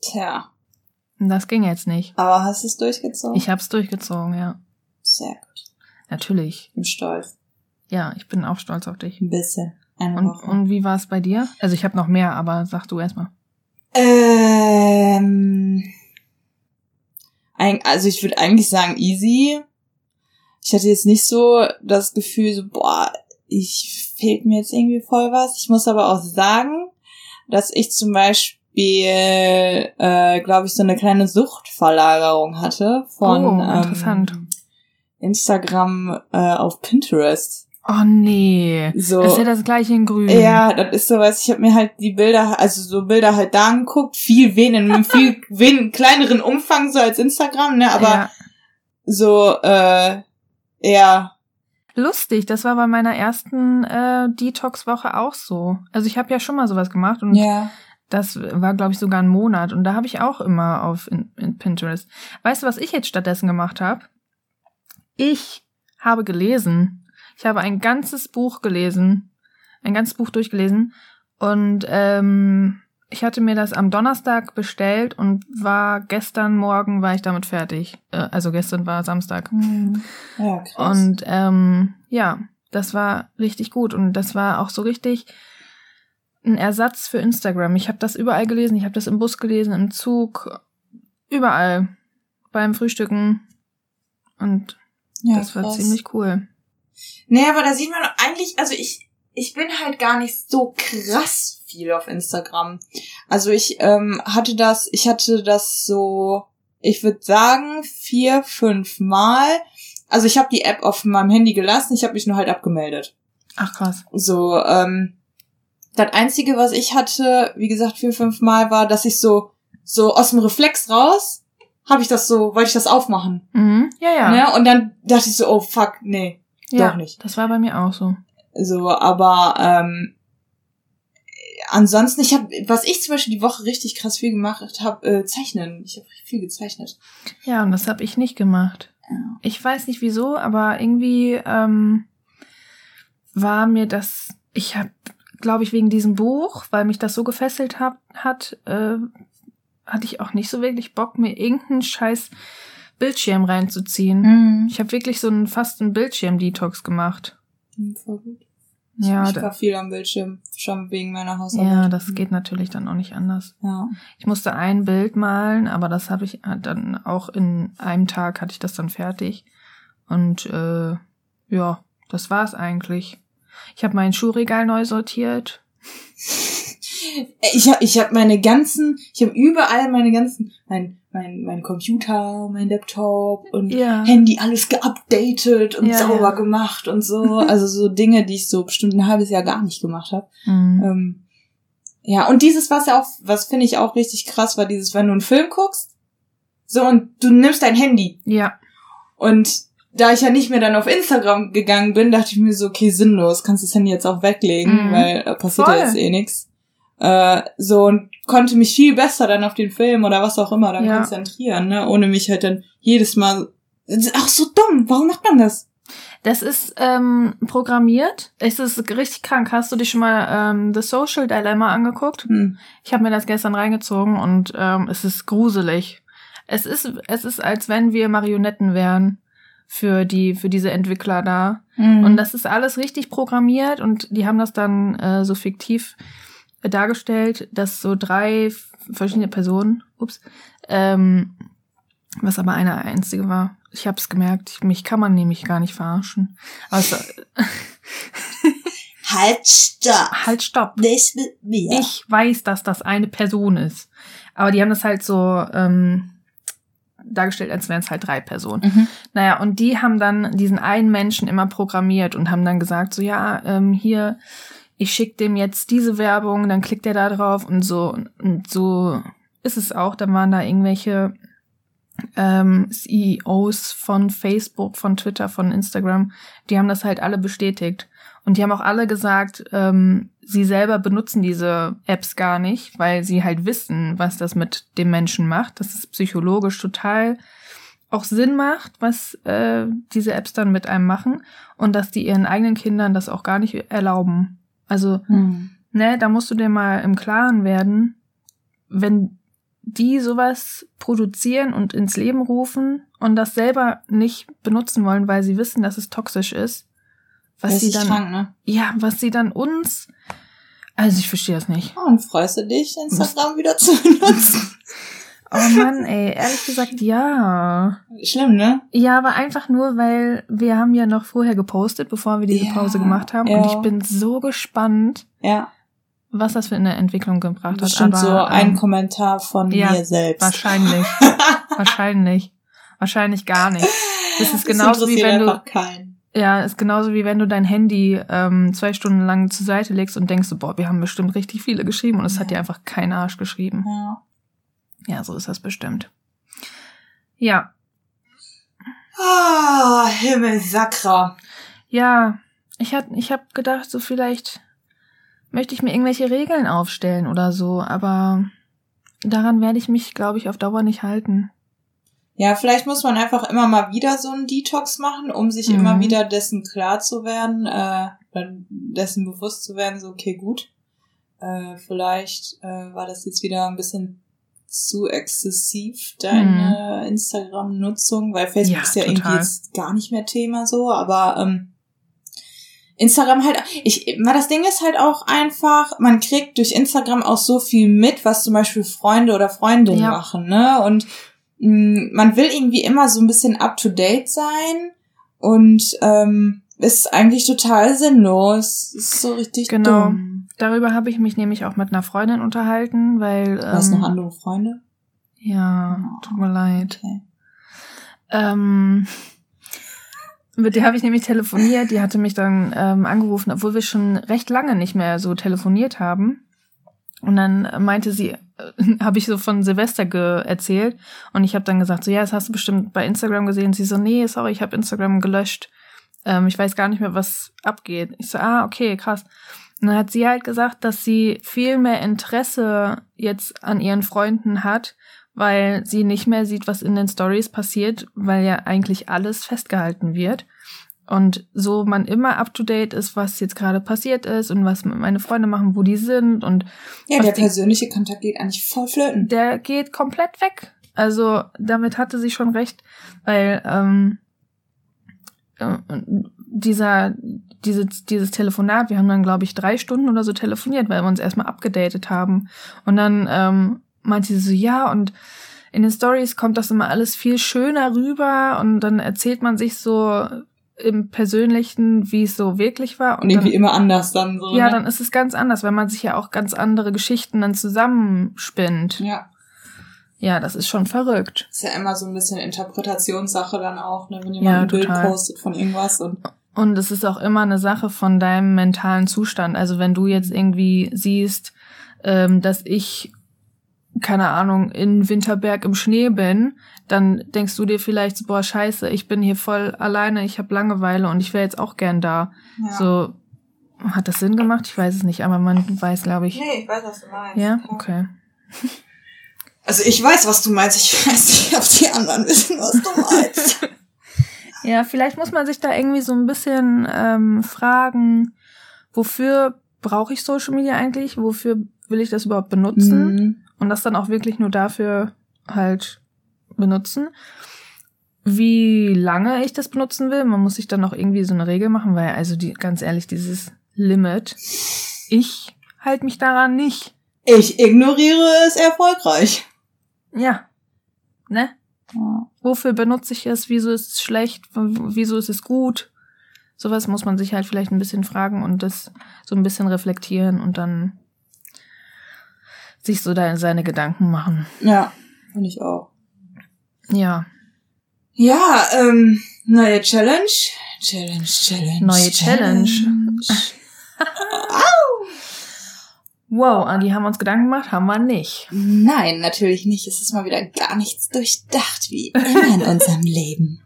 A: Tja.
B: Das ging jetzt nicht.
A: Aber hast du es durchgezogen?
B: Ich hab's durchgezogen, ja.
A: Sehr gut.
B: Natürlich.
A: Bin stolz.
B: Ja, ich bin auch stolz auf dich.
A: Ein bisschen. Eine
B: Und,
A: Woche.
B: und wie war es bei dir? Also ich habe noch mehr, aber sag du erstmal.
A: Ähm, also ich würde eigentlich sagen easy. Ich hatte jetzt nicht so das Gefühl, so, boah, ich fehlt mir jetzt irgendwie voll was. Ich muss aber auch sagen, dass ich zum Beispiel, äh, glaube ich, so eine kleine Suchtverlagerung hatte von
B: Oh, interessant.
A: Ähm, Instagram äh, auf Pinterest.
B: Oh nee.
A: So.
B: Das ist ja das gleiche in grün.
A: Ja, das ist so was, ich habe mir halt die Bilder, also so Bilder halt da angeguckt, viel wen in einem viel wen kleineren Umfang so als Instagram, ne, aber
B: ja.
A: so äh eher
B: Lustig, das war bei meiner ersten äh, Detox-Woche auch so. Also ich habe ja schon mal sowas gemacht und
A: ja.
B: Das war, glaube ich, sogar ein Monat. Und da habe ich auch immer auf in, in Pinterest. Weißt du, was ich jetzt stattdessen gemacht habe? Ich habe gelesen. Ich habe ein ganzes Buch gelesen. Ein ganzes Buch durchgelesen. Und ähm, ich hatte mir das am Donnerstag bestellt und war gestern Morgen war ich damit fertig. Äh, also gestern war Samstag.
A: Hm. Ja, krass.
B: Und ähm, ja, das war richtig gut und das war auch so richtig ein Ersatz für Instagram. Ich habe das überall gelesen, ich habe das im Bus gelesen, im Zug, überall beim Frühstücken und
A: ja,
B: das war
A: krass.
B: ziemlich cool.
A: Nee, aber da sieht man eigentlich, also ich, ich bin halt gar nicht so krass viel auf Instagram. Also ich ähm, hatte das, ich hatte das so, ich würde sagen, vier, fünf Mal. Also ich habe die App auf meinem Handy gelassen, ich habe mich nur halt abgemeldet.
B: Ach krass.
A: So, ähm, das Einzige, was ich hatte, wie gesagt, vier, fünf Mal, war, dass ich so, so aus dem Reflex raus, habe ich das so, wollte ich das aufmachen.
B: Mhm. Ja, ja.
A: Ne? Und dann dachte ich so, oh fuck, nee,
B: ja,
A: doch nicht.
B: Das war bei mir auch so.
A: So, aber ähm, ansonsten, ich habe, was ich zum Beispiel die Woche richtig krass viel gemacht habe, äh, zeichnen. Ich habe viel gezeichnet.
B: Ja, und das habe ich nicht gemacht.
A: Ja.
B: Ich weiß nicht wieso, aber irgendwie ähm, war mir das, ich habe, glaube ich, wegen diesem Buch, weil mich das so gefesselt hab, hat, äh, hatte ich auch nicht so wirklich Bock, mir irgendeinen scheiß Bildschirm reinzuziehen.
A: Mhm.
B: Ich habe wirklich so einen fast einen Bildschirm-Detox gemacht.
A: Voll gut.
B: Ja,
A: ich war viel am Bildschirm, schon wegen meiner Hausarbeit.
B: ja, das geht natürlich dann auch nicht anders.
A: Ja.
B: Ich musste ein Bild malen, aber das habe ich dann auch in einem Tag hatte ich das dann fertig. Und äh, ja, das war's eigentlich. Ich habe mein Schuhregal neu sortiert.
A: Ich habe ich hab meine ganzen, ich habe überall meine ganzen, mein, mein, mein Computer, mein Laptop und
B: Ja.
A: Handy alles geupdatet und
B: Ja,
A: sauber
B: ja.
A: gemacht und so. Also so Dinge, die ich so bestimmt ein halbes Jahr gar nicht gemacht habe.
B: Mhm.
A: Ähm, ja, und dieses, was ja auch, was finde ich auch richtig krass, war dieses, wenn du einen Film guckst, so und du nimmst dein Handy.
B: Ja,
A: Und da ich ja nicht mehr dann auf Instagram gegangen bin, dachte ich mir so, okay, sinnlos, kannst das Handy jetzt auch weglegen,
B: Mhm.
A: weil da passiert ja
B: Voll.
A: jetzt eh nix. Äh, so und konnte mich viel besser dann auf den Film oder was auch immer dann
B: Ja.
A: konzentrieren, ne, ohne mich halt dann jedes Mal, ach so dumm, warum macht man das?
B: Das ist ähm, programmiert. Es ist richtig krank. Hast du dich schon mal ähm, The Social Dilemma angeguckt?
A: Hm.
B: Ich habe mir das gestern reingezogen und ähm, es ist gruselig. Es ist, es ist, als wenn wir Marionetten wären für die, für diese Entwickler da.
A: Mhm.
B: Und das ist alles richtig programmiert und die haben das dann äh, so fiktiv dargestellt, dass so drei verschiedene Personen, ups, ähm, was aber eine einzige war. Ich habe es gemerkt, ich, mich kann man nämlich gar nicht verarschen. Es,
A: Halt, stopp.
B: halt, stopp.
A: Nicht mit mir.
B: Ich weiß, dass das eine Person ist. Aber die haben das halt so ähm, dargestellt, als wären es halt drei Personen.
A: Mhm.
B: Naja, und die haben dann diesen einen Menschen immer programmiert und haben dann gesagt, so ja, ähm, hier, ich schick dem jetzt diese Werbung, dann klickt er da drauf und so. Und so ist es auch. Dann waren da irgendwelche ähm, CEOs von Facebook, von Twitter, von Instagram, die haben das halt alle bestätigt. Und die haben auch alle gesagt, ähm, sie selber benutzen diese Apps gar nicht, weil sie halt wissen, was das mit dem Menschen macht. Dass es psychologisch total auch Sinn macht, was äh, diese Apps dann mit einem machen und dass die ihren eigenen Kindern das auch gar nicht erlauben. Also,
A: Hm.
B: ne, da musst du dir mal im Klaren werden, wenn die sowas produzieren und ins Leben rufen und das selber nicht benutzen wollen, weil sie wissen, dass es toxisch ist, was
A: Das
B: sie dann,
A: krank, ne?
B: ja, was sie dann uns, also ich verstehe das nicht.
A: Oh, und freust du dich, Instagram wieder zu benutzen?
B: Oh Mann, ey, ehrlich gesagt, ja.
A: Schlimm, ne?
B: Ja, aber einfach nur, weil wir haben ja noch vorher gepostet, bevor wir diese
A: Ja,
B: Pause gemacht haben.
A: ja.
B: Und ich bin so gespannt,
A: Ja.
B: was das für eine Entwicklung gebracht hat.
A: Bestimmt so ein
B: ähm,
A: Kommentar von
B: ja,
A: mir selbst.
B: Wahrscheinlich. wahrscheinlich. Wahrscheinlich gar nicht. Das ist genauso wie
A: interessiert
B: wenn du-
A: keinen.
B: Ja, ist genauso wie wenn du dein Handy ähm, zwei Stunden lang zur Seite legst und denkst, boah, wir haben bestimmt richtig viele geschrieben und es hat dir einfach kein Arsch geschrieben.
A: Ja.
B: Ja, so ist das bestimmt. Ja,
A: Ah, Himmel Sakra.
B: ja. Ich hab, ich hab gedacht, so vielleicht möchte ich mir irgendwelche Regeln aufstellen oder so, aber daran werde ich mich, glaube ich, auf Dauer nicht halten.
A: Ja, vielleicht muss man einfach immer mal wieder so einen Detox machen, um sich
B: Mhm.
A: immer wieder dessen klar zu werden, äh, dessen bewusst zu werden, so, okay, gut. Äh, vielleicht äh, war das jetzt wieder ein bisschen zu exzessiv, deine Instagram-Nutzung, weil Facebook
B: Ja,
A: ist ja
B: total.
A: irgendwie jetzt gar nicht mehr Thema so, aber ähm, Instagram halt, ich, na, das Ding ist halt auch einfach, man kriegt durch Instagram auch so viel mit, was zum Beispiel Freunde oder Freundinnen
B: Ja.
A: machen, ne? Und mh, man will irgendwie immer so ein bisschen up to date sein und ähm, ist eigentlich total sinnlos. Ist so richtig
B: Genau.
A: dumm.
B: Darüber habe ich mich nämlich auch mit einer Freundin unterhalten, weil.
A: Du hast
B: ähm,
A: noch andere Freunde?
B: Ja, tut mir leid.
A: Okay.
B: Ähm, mit der habe ich nämlich telefoniert. Die hatte mich dann ähm, angerufen, obwohl wir schon recht lange nicht mehr so telefoniert haben. Und dann meinte sie, äh, habe ich so von Silvester erzählt. Und ich habe dann gesagt, so ja, das hast du bestimmt bei Instagram gesehen. Sie so, nee, sorry, ich habe Instagram gelöscht. Ähm, ich weiß gar nicht mehr, was abgeht. Ich so, ah, okay, krass. Und dann hat sie halt gesagt, dass sie viel mehr Interesse jetzt an ihren Freunden hat, weil sie nicht mehr sieht, was in den Stories passiert, weil ja eigentlich alles festgehalten wird. Und so man immer up to date ist, was jetzt gerade passiert ist und was meine Freunde machen, wo die sind und
A: Ja, der
B: die-
A: persönliche Kontakt geht eigentlich voll flöten.
B: der geht komplett weg. Also damit hatte sie schon recht, weil ähm, äh, dieser dieses dieses Telefonat, wir haben dann glaube ich drei Stunden oder so telefoniert, weil wir uns erstmal abgedatet haben und dann ähm, meinte sie so ja und in den Stories kommt das immer alles viel schöner rüber und dann erzählt man sich so im Persönlichen, wie es so wirklich war
A: Und irgendwie
B: dann,
A: immer anders dann so.
B: ja,
A: ne?
B: dann ist es ganz anders, weil man sich ja auch ganz andere Geschichten dann zusammenspinnt.
A: Ja.
B: Ja, das ist schon verrückt.
A: Ist ja immer so ein bisschen Interpretationssache dann auch, ne? wenn jemand
B: Ja,
A: ein Bild
B: total.
A: postet von irgendwas und
B: Und es ist auch immer eine Sache von deinem mentalen Zustand. Also wenn du jetzt irgendwie siehst, ähm, dass ich, keine Ahnung, in Winterberg im Schnee bin, dann denkst du dir vielleicht, so, boah, scheiße, ich bin hier voll alleine, ich habe Langeweile und ich wäre jetzt auch gern da.
A: ja.
B: So, hat das Sinn gemacht? Ich weiß es nicht, aber man weiß, glaube ich.
A: Nee, ich weiß, was du meinst.
B: Ja, okay.
A: Also ich weiß, was du meinst. Ich weiß nicht, ob die anderen wissen, was du meinst.
B: Ja, vielleicht muss man sich da irgendwie so ein bisschen ähm, fragen, wofür brauche ich Social Media eigentlich? Wofür will ich das überhaupt benutzen?
A: Mhm.
B: Und das dann auch wirklich nur dafür halt benutzen. Wie lange ich das benutzen will, man muss sich dann auch irgendwie so eine Regel machen, weil also die ganz ehrlich, dieses Limit, ich halte mich daran nicht.
A: Ich ignoriere es erfolgreich.
B: Ja. Ne? Wofür benutze ich es? Wieso ist es schlecht? Wieso ist es gut? Sowas muss man sich halt vielleicht ein bisschen fragen und das so ein bisschen reflektieren und dann sich so da seine Gedanken machen.
A: Ja, finde ich auch.
B: Ja.
A: Ja, ähm, neue Challenge. Challenge, Challenge.
B: Neue Challenge. Wow, an die haben wir uns Gedanken gemacht, haben wir nicht.
A: Nein, natürlich nicht. Es ist mal wieder gar nichts durchdacht, wie immer in unserem Leben.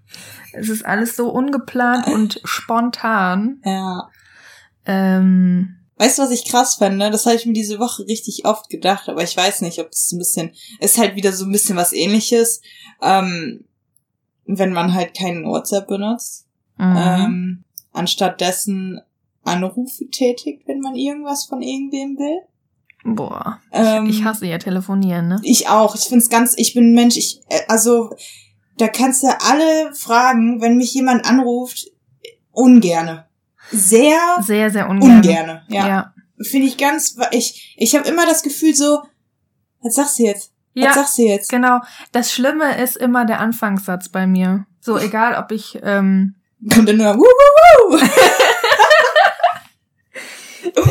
B: Es ist alles so ungeplant und spontan.
A: Ja.
B: Ähm,
A: Weißt du, was ich krass fände? Das habe ich mir diese Woche richtig oft gedacht, aber ich weiß nicht, ob das ein bisschen, ist halt wieder so ein bisschen was ähnliches, ähm, wenn man halt keinen WhatsApp benutzt,
B: mhm.
A: ähm, anstatt dessen Anrufe tätigt, wenn man irgendwas von irgendwem will.
B: Boah.
A: Ähm,
B: ich hasse ja telefonieren, ne?
A: Ich auch. Ich find's ganz, ich bin ein Mensch, ich, äh, also, da kannst du alle fragen, wenn mich jemand anruft, ungerne. Sehr
B: Sehr, sehr ungern.
A: ungerne, ja.
B: ja.
A: Finde ich ganz, ich, ich habe immer das Gefühl so, was sagst du jetzt? Was
B: Ja,
A: sagst du jetzt?
B: genau. Das Schlimme ist immer der Anfangssatz bei mir. So, egal ob ich, ähm,
A: Kommt dann nur, wuh, wuh, wuh.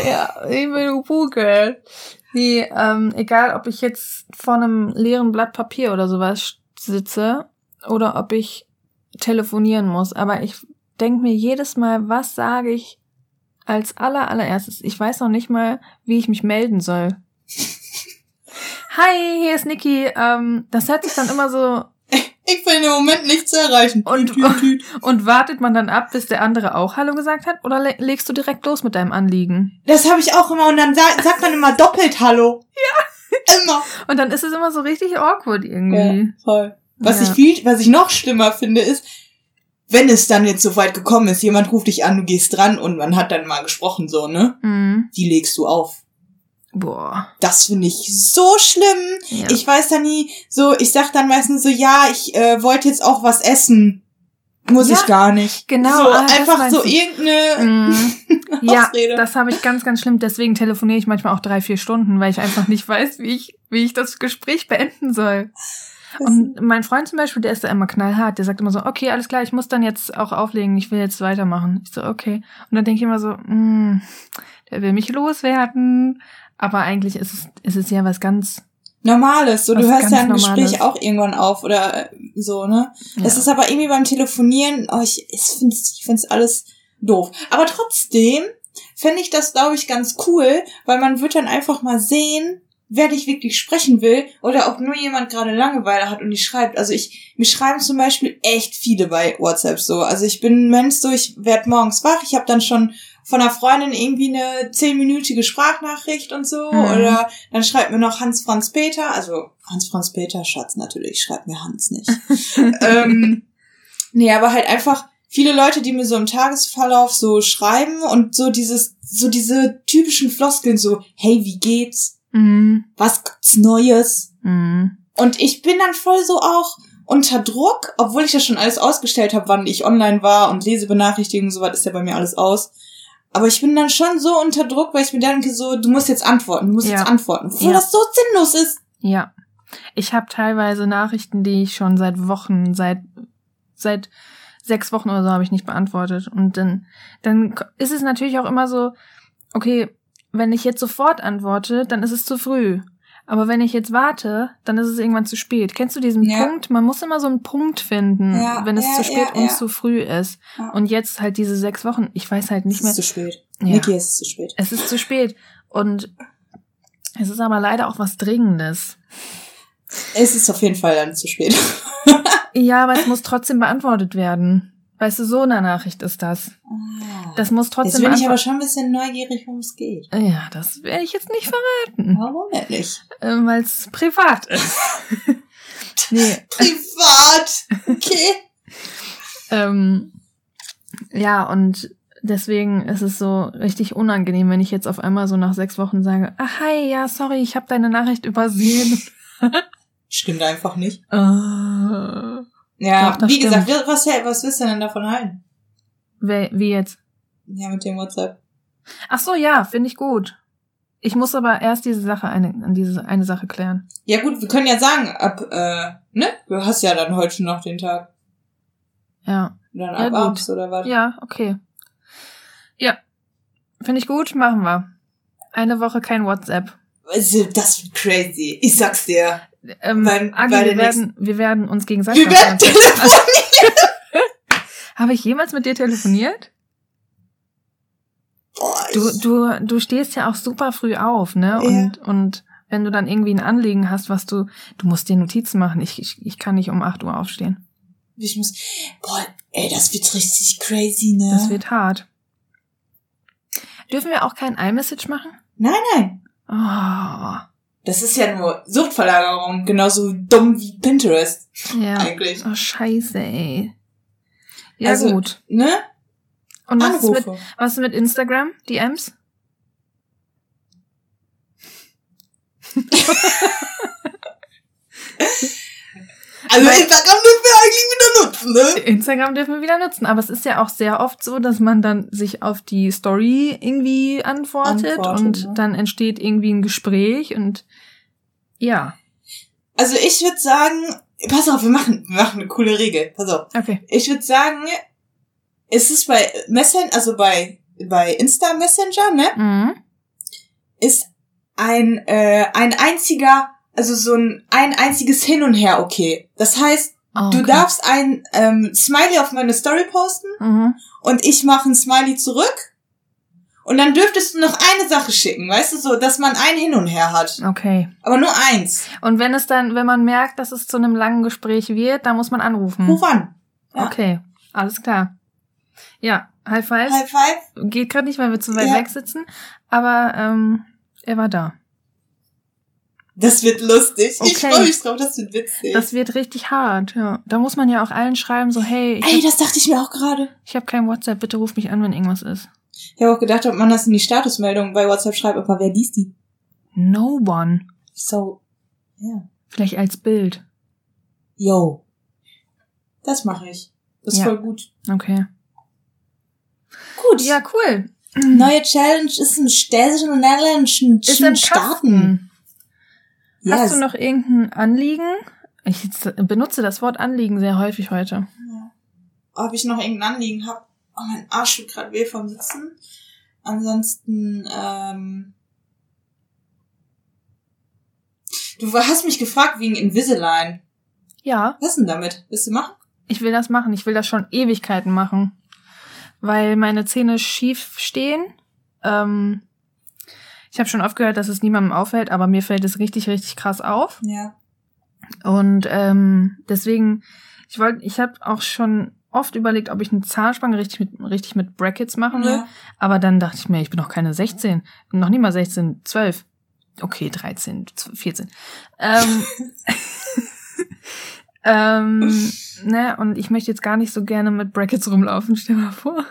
B: ja, ich bin Puke. Nee, ähm, egal ob ich jetzt vor einem leeren Blatt Papier oder sowas sitze oder ob ich telefonieren muss, aber ich denke mir jedes Mal, was sage ich als aller allererstes? Ich weiß noch nicht mal, wie ich mich melden soll. Hi, hier ist Niki. Ähm, das hört sich dann immer so
A: Ich bin im Moment nicht zu erreichen.
B: Und- und wartet man dann ab, bis der andere auch Hallo gesagt hat oder le legst du direkt los mit deinem Anliegen?
A: Das habe ich auch immer und dann sa sagt man immer doppelt Hallo. Ja. Immer.
B: Und dann ist es immer so richtig awkward irgendwie.
A: voll. Was
B: Ja.
A: ich viel, was ich noch schlimmer finde, ist, wenn es dann jetzt so weit gekommen ist, jemand ruft dich an, du gehst dran und man hat dann mal gesprochen, so, ne?
B: Mhm.
A: Die legst du auf.
B: Boah.
A: Das finde ich so schlimm.
B: Ja.
A: Ich weiß da nie, so, ich sag dann meistens so, ja, ich äh, wollte jetzt auch was essen. Muss
B: Ja,
A: ich gar nicht.
B: genau,
A: So,
B: ah,
A: einfach so
B: du.
A: irgendeine.
B: Ja,
A: Ausrede.
B: das habe ich ganz, ganz schlimm. Deswegen telefoniere ich manchmal auch drei, vier Stunden, weil ich einfach nicht weiß, wie ich, wie ich das Gespräch beenden soll. Und mein Freund zum Beispiel, der ist da immer knallhart. Der sagt immer so, okay, alles klar, ich muss dann jetzt auch auflegen, ich will jetzt weitermachen. Ich so, okay. Und dann denke ich immer so, mm, der will mich loswerden. Aber eigentlich ist es, ist es ja was ganz,
A: Normales. So, du hörst ja ein
B: ganz
A: Gespräch
B: Normales.
A: auch irgendwann auf oder äh, so, ne? Das
B: Ja.
A: ist aber irgendwie beim Telefonieren, oh, ich, ich finde ich find's alles doof. Aber trotzdem fände ich das, glaube ich, ganz cool, weil man wird dann einfach mal sehen, wer dich wirklich sprechen will oder ob nur jemand gerade Langeweile hat und dich schreibt. Also ich, mir schreiben zum Beispiel echt viele bei WhatsApp so. Also ich bin Mensch so, ich werd morgens wach, ich habe dann schon von einer Freundin irgendwie eine zehnminütige Sprachnachricht und so
B: Mhm.
A: oder dann schreibt mir noch Hans-Franz Peter, also Hans-Franz Peter, Schatz natürlich, schreibt mir Hans nicht. ähm, nee, aber halt einfach viele Leute, die mir so im Tagesverlauf so schreiben und so dieses, so diese typischen Floskeln so, hey, wie geht's?
B: Mhm.
A: Was gibt's Neues?
B: Mhm.
A: Und ich bin dann voll so auch unter Druck, obwohl ich ja schon alles ausgestellt habe, wann ich online war und Lesebenachrichtigungen, so was ist ja bei mir alles aus. Aber ich bin dann schon so unter Druck, weil ich mir denke so, du musst jetzt antworten, du musst
B: Ja.
A: jetzt antworten. Obwohl
B: Ja.
A: das so sinnlos ist.
B: Ja. Ich habe teilweise Nachrichten, die ich schon seit Wochen, seit seit sechs Wochen oder so habe ich nicht beantwortet. Und dann, dann ist es natürlich auch immer so, okay, wenn ich jetzt sofort antworte, dann ist es zu früh. Aber wenn ich jetzt warte, dann ist es irgendwann zu spät. Kennst du diesen
A: Ja.
B: Punkt? Man muss immer so einen Punkt finden,
A: Ja,
B: wenn es
A: ja,
B: zu spät und zu früh ist. Und jetzt halt diese sechs Wochen, ich weiß halt nicht
A: es
B: mehr.
A: ist zu spät.
B: Ja.
A: Niki, es ist zu spät.
B: Es ist zu spät. Und es ist aber leider auch was Dringendes.
A: Es ist auf jeden Fall dann zu spät.
B: Ja, aber es muss trotzdem beantwortet werden. Weißt du, so eine Nachricht ist das. Das muss
A: Jetzt
B: trotzdem
A: bin ich aber schon ein bisschen neugierig, worum es geht.
B: Ja, das werde ich jetzt nicht verraten,
A: Warum denn nicht?
B: äh, weil es privat ist. nee,
A: Privat! Okay.
B: Ähm, ja, und deswegen ist es so richtig unangenehm, wenn ich jetzt auf einmal so nach sechs Wochen sage, ah, hi, ja, sorry, ich habe deine Nachricht übersehen.
A: Stimmt einfach nicht.
B: Äh,
A: Ja,
B: Doch,
A: wie gesagt,
B: stimmt.
A: was, was willst du denn davon halten?
B: wer- wie jetzt?
A: Ja, mit dem WhatsApp.
B: Ach so, ja, finde ich gut. Ich muss aber erst diese Sache eine, diese eine Sache klären.
A: Ja gut, wir können ja sagen, ab, äh, ne? Du hast ja dann heute schon noch den Tag.
B: Ja.
A: Dann
B: Ja,
A: ab abends oder was?
B: Ja, okay. Ja. Finde ich gut, machen wir. Eine Woche kein WhatsApp.
A: Also, das wird crazy. Ich sag's dir.
B: Ähm,
A: Weil-
B: Agi,
A: weil
B: wir, werden, wir werden uns gegenseitig.
A: Wir werden
B: Habe ich jemals mit dir telefoniert?
A: Boah,
B: Du, du, du stehst ja auch super früh auf, ne?
A: Ja.
B: Und, und wenn du dann irgendwie ein Anliegen hast, was du, du musst dir Notizen machen. Ich, ich, ich kann nicht um 8 Uhr aufstehen.
A: ich muss, boah, ey, das wird richtig crazy, ne?
B: Das wird hart. Dürfen wir auch kein iMessage machen?
A: nein, nein.
B: Oh,
A: Das ist ja nur Suchtverlagerung, genauso dumm wie Pinterest,
B: ja.
A: eigentlich.
B: Oh, scheiße, ey. Ja,
A: Also,
B: gut.
A: Ne?
B: Und was ist, mit, was ist mit Instagram, DMs?
A: Also Instagram dürfen wir eigentlich wieder nutzen, ne?
B: Instagram dürfen wir wieder nutzen, aber es ist ja auch sehr oft so, dass man dann sich auf die Story irgendwie antwortet,
A: Antwortet,
B: und
A: ne?
B: dann entsteht irgendwie ein Gespräch und ja,
A: Also ich würde sagen, pass auf, wir machen, wir machen eine coole Regel. Pass auf.
B: okay.
A: Ich würde sagen, es ist bei Messenger, also bei, bei Insta Messenger, ne?
B: Mhm.
A: Ist ein, äh, ein einziger, also so ein, ein einziges Hin und Her okay. Das heißt,
B: Okay.
A: du darfst ein ähm, Smiley auf meine Story posten
B: Mhm.
A: und ich mache ein Smiley zurück. Und dann dürftest du noch eine Sache schicken, weißt du, so, dass man ein Hin und Her hat.
B: Okay.
A: Aber nur eins.
B: Und wenn es dann, wenn man merkt, dass es zu einem langen Gespräch wird, dann muss man anrufen.
A: Ruf an. Ja.
B: Okay, alles klar. Ja, High Five.
A: High five.
B: Geht gerade nicht, weil wir zu weit
A: Ja.
B: weg sitzen, aber ähm, er war da.
A: Das wird lustig. Ich
B: Okay.
A: freue mich drauf, das wird witzig.
B: Das wird richtig hart, ja. Da muss man ja auch allen schreiben, so, hey, ich,
A: Ey,
B: hab,
A: das dachte ich mir auch gerade.
B: ich habe kein WhatsApp, bitte ruf mich an, wenn irgendwas ist.
A: Ich habe auch gedacht, ob man das in die Statusmeldung bei WhatsApp schreibt, aber wer liest die?
B: No one.
A: So, ja.
B: Vielleicht als Bild.
A: Yo. Das mache ich. Das ist
B: Ja.
A: voll gut.
B: Okay.
A: Gut.
B: Ja, cool.
A: Neue Challenge ist ein Städtischen
B: Ist im Kasten.
A: Yes.
B: Hast du noch irgendein Anliegen? Ich benutze das Wort Anliegen sehr häufig heute.
A: Ob ich noch irgendein Anliegen habe? Oh, mein Arsch tut gerade weh vom Sitzen. Ansonsten, ähm... Du hast mich gefragt wegen Invisalign.
B: Ja,
A: Was denn damit? Willst du machen?
B: ich will das machen. Ich will das schon Ewigkeiten machen. Weil meine Zähne schief stehen. Ähm, ich habe schon oft gehört, dass es niemandem auffällt, aber mir fällt es richtig, richtig krass auf.
A: Ja.
B: Und ähm, deswegen, ich wollte, ich habe auch schon oft überlegt, ob ich eine Zahnspange richtig mit, richtig mit Brackets machen will.
A: ja.
B: Aber dann dachte ich mir, ich bin noch keine 16. Bin noch nie mal 16, 12. Okay, 13, 14. Ähm, ähm, ne, und ich möchte jetzt gar nicht so gerne mit Brackets rumlaufen, stell mal vor.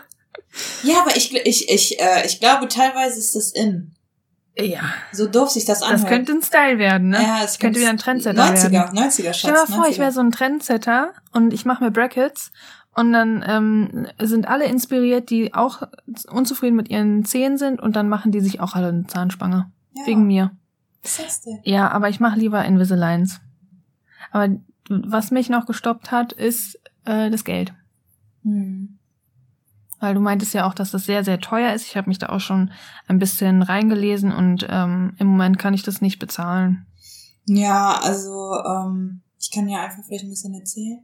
A: Ja, aber ich, ich, ich, äh, ich glaube, teilweise ist das in.
B: Ja,
A: So doof sich das anhört.
B: das könnte ein Style werden, ne?
A: ja, es
B: könnte wieder ein Trendsetter
A: 90er,
B: werden.
A: 90er, Schatz.
B: Stell mal vor, ich
A: 90er.
B: wäre so ein Trendsetter und ich mache mir Brackets und dann ähm, sind alle inspiriert, die auch unzufrieden mit ihren Zähnen sind und dann machen die sich auch alle eine Zahnspange.
A: ja.
B: Wegen mir.
A: Was denn?
B: Ja, aber ich mache lieber Invisaligns. Aber was mich noch gestoppt hat, ist äh, das Geld.
A: Hm.
B: Weil du meintest ja auch, dass das sehr, sehr teuer ist. Ich habe mich da auch schon ein bisschen reingelesen und ähm, im Moment kann ich das nicht bezahlen.
A: Ja, also, ähm, ich kann ja einfach vielleicht ein bisschen erzählen.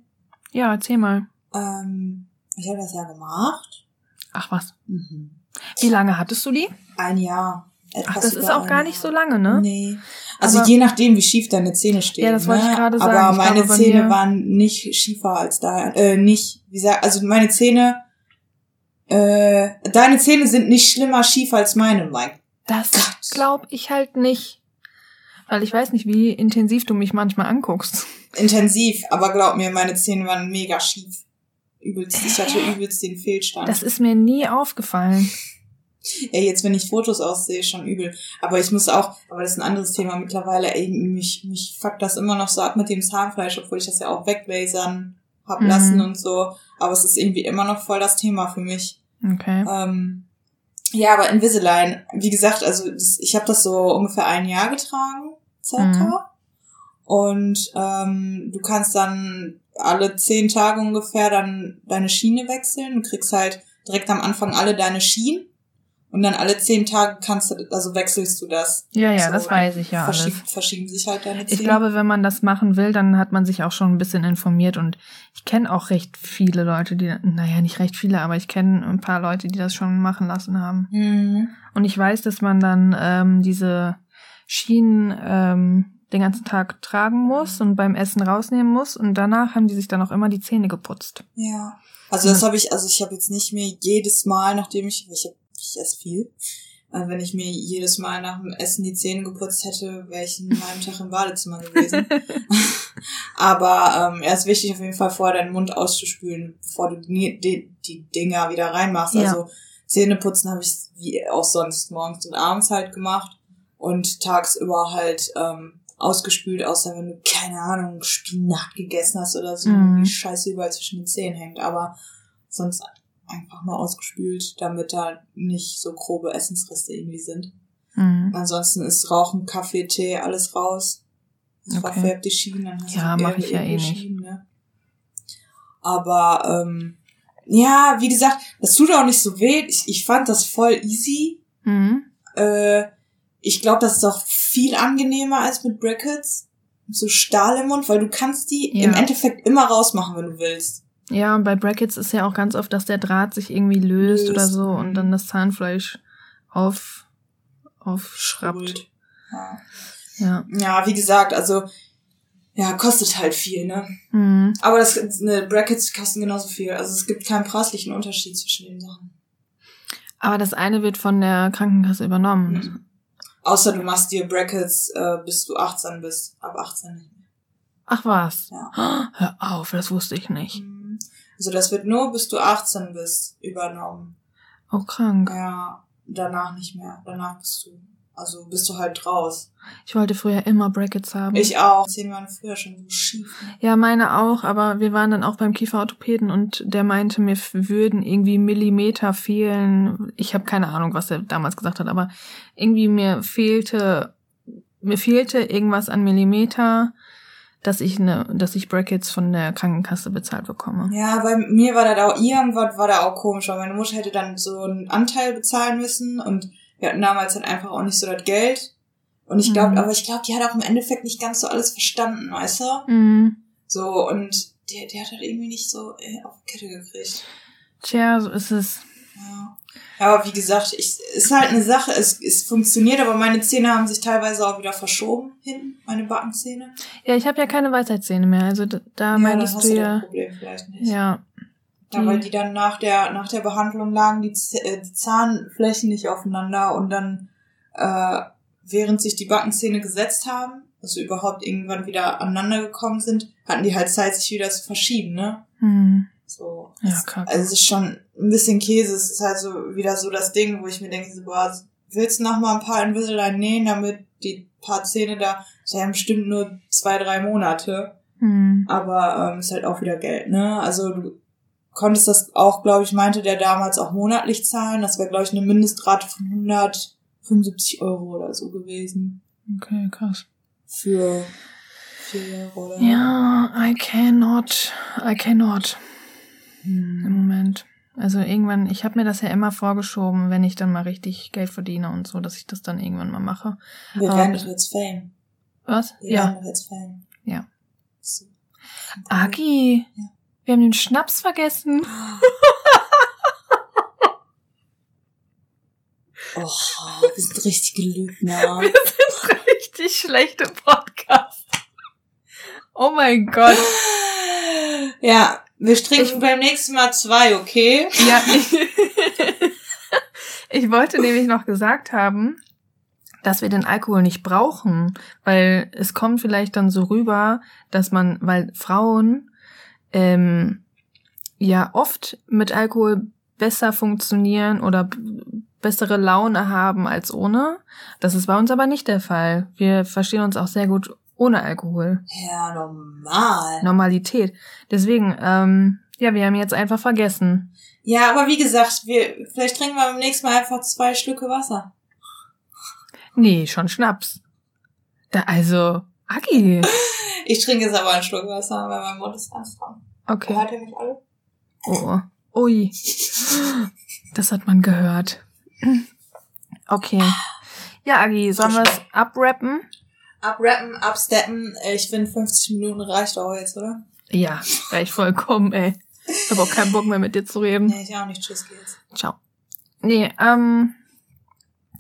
B: Ja, erzähl mal.
A: Ähm, ich habe das ja gemacht.
B: Ach was.
A: Mhm.
B: Wie lange hattest du die?
A: Ein Jahr.
B: Ach, das ist auch gar nicht so lange, ne?
A: Nee. Also
B: Aber-
A: je nachdem, wie schief deine Zähne stehen.
B: Ja, das wollte
A: ne?
B: ich gerade sagen.
A: Aber
B: Ich
A: meine
B: glaube,
A: Zähne waren nicht schiefer als da, äh, nicht, wie sag, also meine Zähne, äh, deine Zähne sind nicht schlimmer schief als meine, Mike.
B: Das glaube ich halt nicht. Weil ich weiß nicht, wie intensiv du mich manchmal anguckst.
A: Intensiv, aber glaub mir, meine Zähne waren mega schief. übelst, ich hatte übelst den Fehlstand.
B: Das ist mir nie aufgefallen.
A: Ey, jetzt, wenn ich Fotos aussehe, schon übel. Aber ich muss auch, aber das ist ein anderes Thema mittlerweile, ey, mich, mich fuckt das immer noch so ab mit dem Zahnfleisch, obwohl ich das ja auch weglasern hab
B: Mhm.
A: lassen und so. Aber es ist irgendwie immer noch voll das Thema für mich.
B: Okay.
A: Ähm, ja, aber Invisalign, wie gesagt, also das, ich habe das so ungefähr ein Jahr getragen, circa.
B: Mhm.
A: Und ähm, du kannst dann alle zehn Tage ungefähr dann deine Schiene wechseln. Du kriegst halt direkt am Anfang alle deine Schienen. Und dann alle zehn Tage kannst du, also wechselst du das.
B: Ja, ja,
A: So,
B: das weiß ich ja
A: verschieb,
B: alles.
A: Verschieben sich halt deine Zähne.
B: Ich glaube, wenn man das machen will, dann hat man sich auch schon ein bisschen informiert und ich kenne auch recht viele Leute, die, naja, nicht recht viele, aber ich kenne ein paar Leute, die das schon machen lassen haben.
A: Mhm.
B: Und ich weiß, dass man dann ähm, diese Schienen ähm, den ganzen Tag tragen muss und beim Essen rausnehmen muss und danach haben die sich dann auch immer die Zähne geputzt.
A: Ja. Also das habe ich, also ich habe jetzt nicht mehr jedes Mal, nachdem ich, ich, hab, ich esse viel, äh, wenn ich mir jedes Mal nach dem Essen die Zähne geputzt hätte, wäre ich in meinem Tag im Badezimmer gewesen. Aber ähm, ja, ist wichtig auf jeden Fall vorher deinen Mund auszuspülen, bevor du die, die, die Dinger wieder reinmachst.
B: Ja.
A: Also Zähneputzen habe ich wie auch sonst morgens und abends halt gemacht und tagsüber halt ähm, ausgespült, außer wenn du, keine Ahnung, Spinat gegessen hast oder so,
B: Mhm.
A: die Scheiße überall zwischen den Zähnen hängt. Aber sonst einfach nur ausgespült, damit da nicht so grobe Essensreste irgendwie sind.
B: Mhm.
A: Ansonsten ist Rauchen, Kaffee, Tee, alles raus. Das
B: Okay.
A: verfärbt die Schienen.
B: Ja,
A: du
B: mach ich ja eh nicht.
A: Schienen, ne? Aber ähm, ja, wie gesagt, das tut auch nicht so weh. Ich, ich fand das voll easy.
B: Mhm.
A: Äh, ich glaube, das ist auch viel angenehmer als mit Brackets. So Stahl im Mund, weil du kannst die
B: Ja.
A: im Endeffekt immer rausmachen, wenn du willst.
B: Ja, und bei Brackets ist ja auch ganz oft, dass der Draht sich irgendwie löst,
A: Löst,
B: oder so
A: mhm.
B: und dann das Zahnfleisch auf.
A: Schrubbelt. Ja.
B: Ja.
A: ja, wie gesagt, also ja, kostet halt viel, ne?
B: Mhm.
A: Aber das ne, Brackets kosten genauso viel. Also es gibt keinen preislichen Unterschied zwischen den Sachen.
B: Aber das eine wird von der Krankenkasse übernommen.
A: Mhm. Außer du machst dir Brackets, äh, bis du 18 bist. Ab 18 nicht mehr.
B: Ach was.
A: Ja.
B: Hör auf, das wusste ich nicht.
A: Mhm. Also das wird nur, bis du 18 bist, übernommen.
B: Oh, krank.
A: Ja, danach nicht mehr. Danach bist du, also bist du halt raus.
B: Ich wollte früher immer Brackets haben.
A: Ich auch. Zehn waren früher schon so schief.
B: Ja, meine auch, aber wir waren dann auch beim Kieferorthopäden und der meinte, mir würden irgendwie Millimeter fehlen. Ich habe keine Ahnung, was er damals gesagt hat, aber irgendwie mir fehlte mir fehlte irgendwas an Millimeter, dass ich ne, dass ich Brackets von der Krankenkasse bezahlt bekomme.
A: Ja, bei mir war das auch, irgendwas war da auch komisch, weil meine Mutter hätte dann so einen Anteil bezahlen müssen und wir hatten damals dann einfach auch nicht so das Geld. Und ich glaube,
B: Mhm.
A: aber ich glaube, die hat auch im Endeffekt nicht ganz so alles verstanden, weißt du?
B: Mhm.
A: So, und der, der hat halt irgendwie nicht so äh, auf die Kette gekriegt.
B: Tja, so ist es.
A: Ja. Ja, aber wie gesagt, ich, ist halt eine Sache, es, es funktioniert, aber meine Zähne haben sich teilweise auch wieder verschoben hinten, meine Backenzähne.
B: Ja, ich habe ja keine Weisheitszähne mehr, also da, da meintest
A: hast
B: du
A: das
B: ja,
A: Problem vielleicht nicht.
B: ja,
A: Ja, weil die dann nach der, nach der Behandlung lagen die, äh, die Zahnflächen nicht aufeinander und dann, äh, während sich die Backenzähne gesetzt haben, also überhaupt irgendwann wieder aneinander gekommen sind, hatten die halt Zeit, sich wieder zu verschieben, ne?
B: hm,
A: So.
B: Ja, kacke.
A: Also es ist schon ein bisschen Käse. Es ist halt so wieder so das Ding, wo ich mir denke, so, boah, willst du noch mal ein paar Invisalign nähen, damit die paar Zähne da, das wären bestimmt nur zwei, drei Monate.
B: hm,
A: Aber ähm, ist halt auch wieder Geld, ne? Also du konntest das auch, glaube ich, meinte der damals auch monatlich zahlen. Das wäre, glaube ich, eine Mindestrate von 175 Euro oder so gewesen.
B: okay, krass.
A: Für vier Jahre oder
B: Ja, I cannot, I cannot im
A: Hm.
B: Moment. Also irgendwann, ich habe mir das ja immer vorgeschoben, wenn ich dann mal richtig Geld verdiene und so, dass ich das dann irgendwann mal mache.
A: Wir werden doch jetzt Fame.
B: Was?
A: Wir
B: Ja.
A: werden doch jetzt Fame.
B: Ja.
A: So.
B: Agi,
A: Ja.
B: wir haben den Schnaps vergessen.
A: Oh, wir sind richtige Lügner.
B: Wir sind richtig schlechte Podcast. Oh mein Gott.
A: Ja, wir trinken beim nächsten Mal zwei, okay?
B: Ja, ich, ich wollte nämlich noch gesagt haben, dass wir den Alkohol nicht brauchen, weil es kommt vielleicht dann so rüber, dass man, weil Frauen ähm, ja oft mit Alkohol besser funktionieren oder bessere Laune haben als ohne. Das ist bei uns aber nicht der Fall. Wir verstehen uns auch sehr gut ohne Alkohol.
A: Ja, normal.
B: Normalität. Deswegen, ähm, ja, wir haben jetzt einfach vergessen.
A: Ja, aber wie gesagt, wir, vielleicht trinken wir beim nächsten Mal einfach zwei Schlücke Wasser.
B: Nee, schon Schnaps. Da, also, Agi.
A: Ich trinke jetzt aber einen Schluck Wasser, weil mein Mund ist ganz dran.
B: Okay.
A: Hört ihr mich alle?
B: Oh. Ui. Das hat man gehört. Okay. Ja, Agi, sollen wir es abrappen?
A: Abrappen, absteppen. Ich finde 50 Minuten reicht auch jetzt, oder?
B: Ja, reicht vollkommen, ey. Ich habe auch keinen Bock mehr mit dir zu reden.
A: Nee, ich auch nicht. Tschüss, geht's.
B: Ciao. Nee, ähm,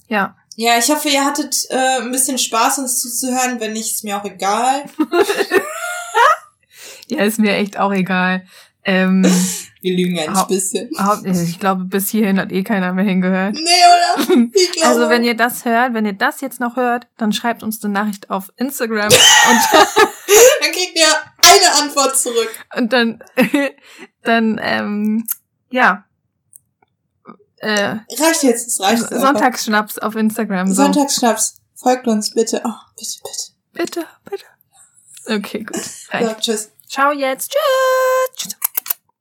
B: ja.
A: Ja, ich hoffe, ihr hattet äh, ein bisschen Spaß, uns zuzuhören. Wenn nicht, ist mir auch egal.
B: Ja, ist mir echt auch egal. Ähm,
A: Wir lügen ein bisschen.
B: haupt- ich glaube, bis hierhin hat eh keiner mehr hingehört.
A: Nee, oder? Ich.
B: Also, wenn ihr das hört, wenn ihr das jetzt noch hört, dann schreibt uns eine Nachricht auf Instagram und,
A: Dann kriegt ihr eine Antwort zurück.
B: und dann, dann, ähm, ja. Äh,
A: Reicht jetzt, es reicht.
B: Sonntagsschnaps auf Instagram. So.
A: Sonntagsschnaps. Folgt uns bitte. Oh, bitte, bitte.
B: Bitte, bitte. Okay, gut.
A: Ja, tschüss.
B: Ciao jetzt. Tschüss.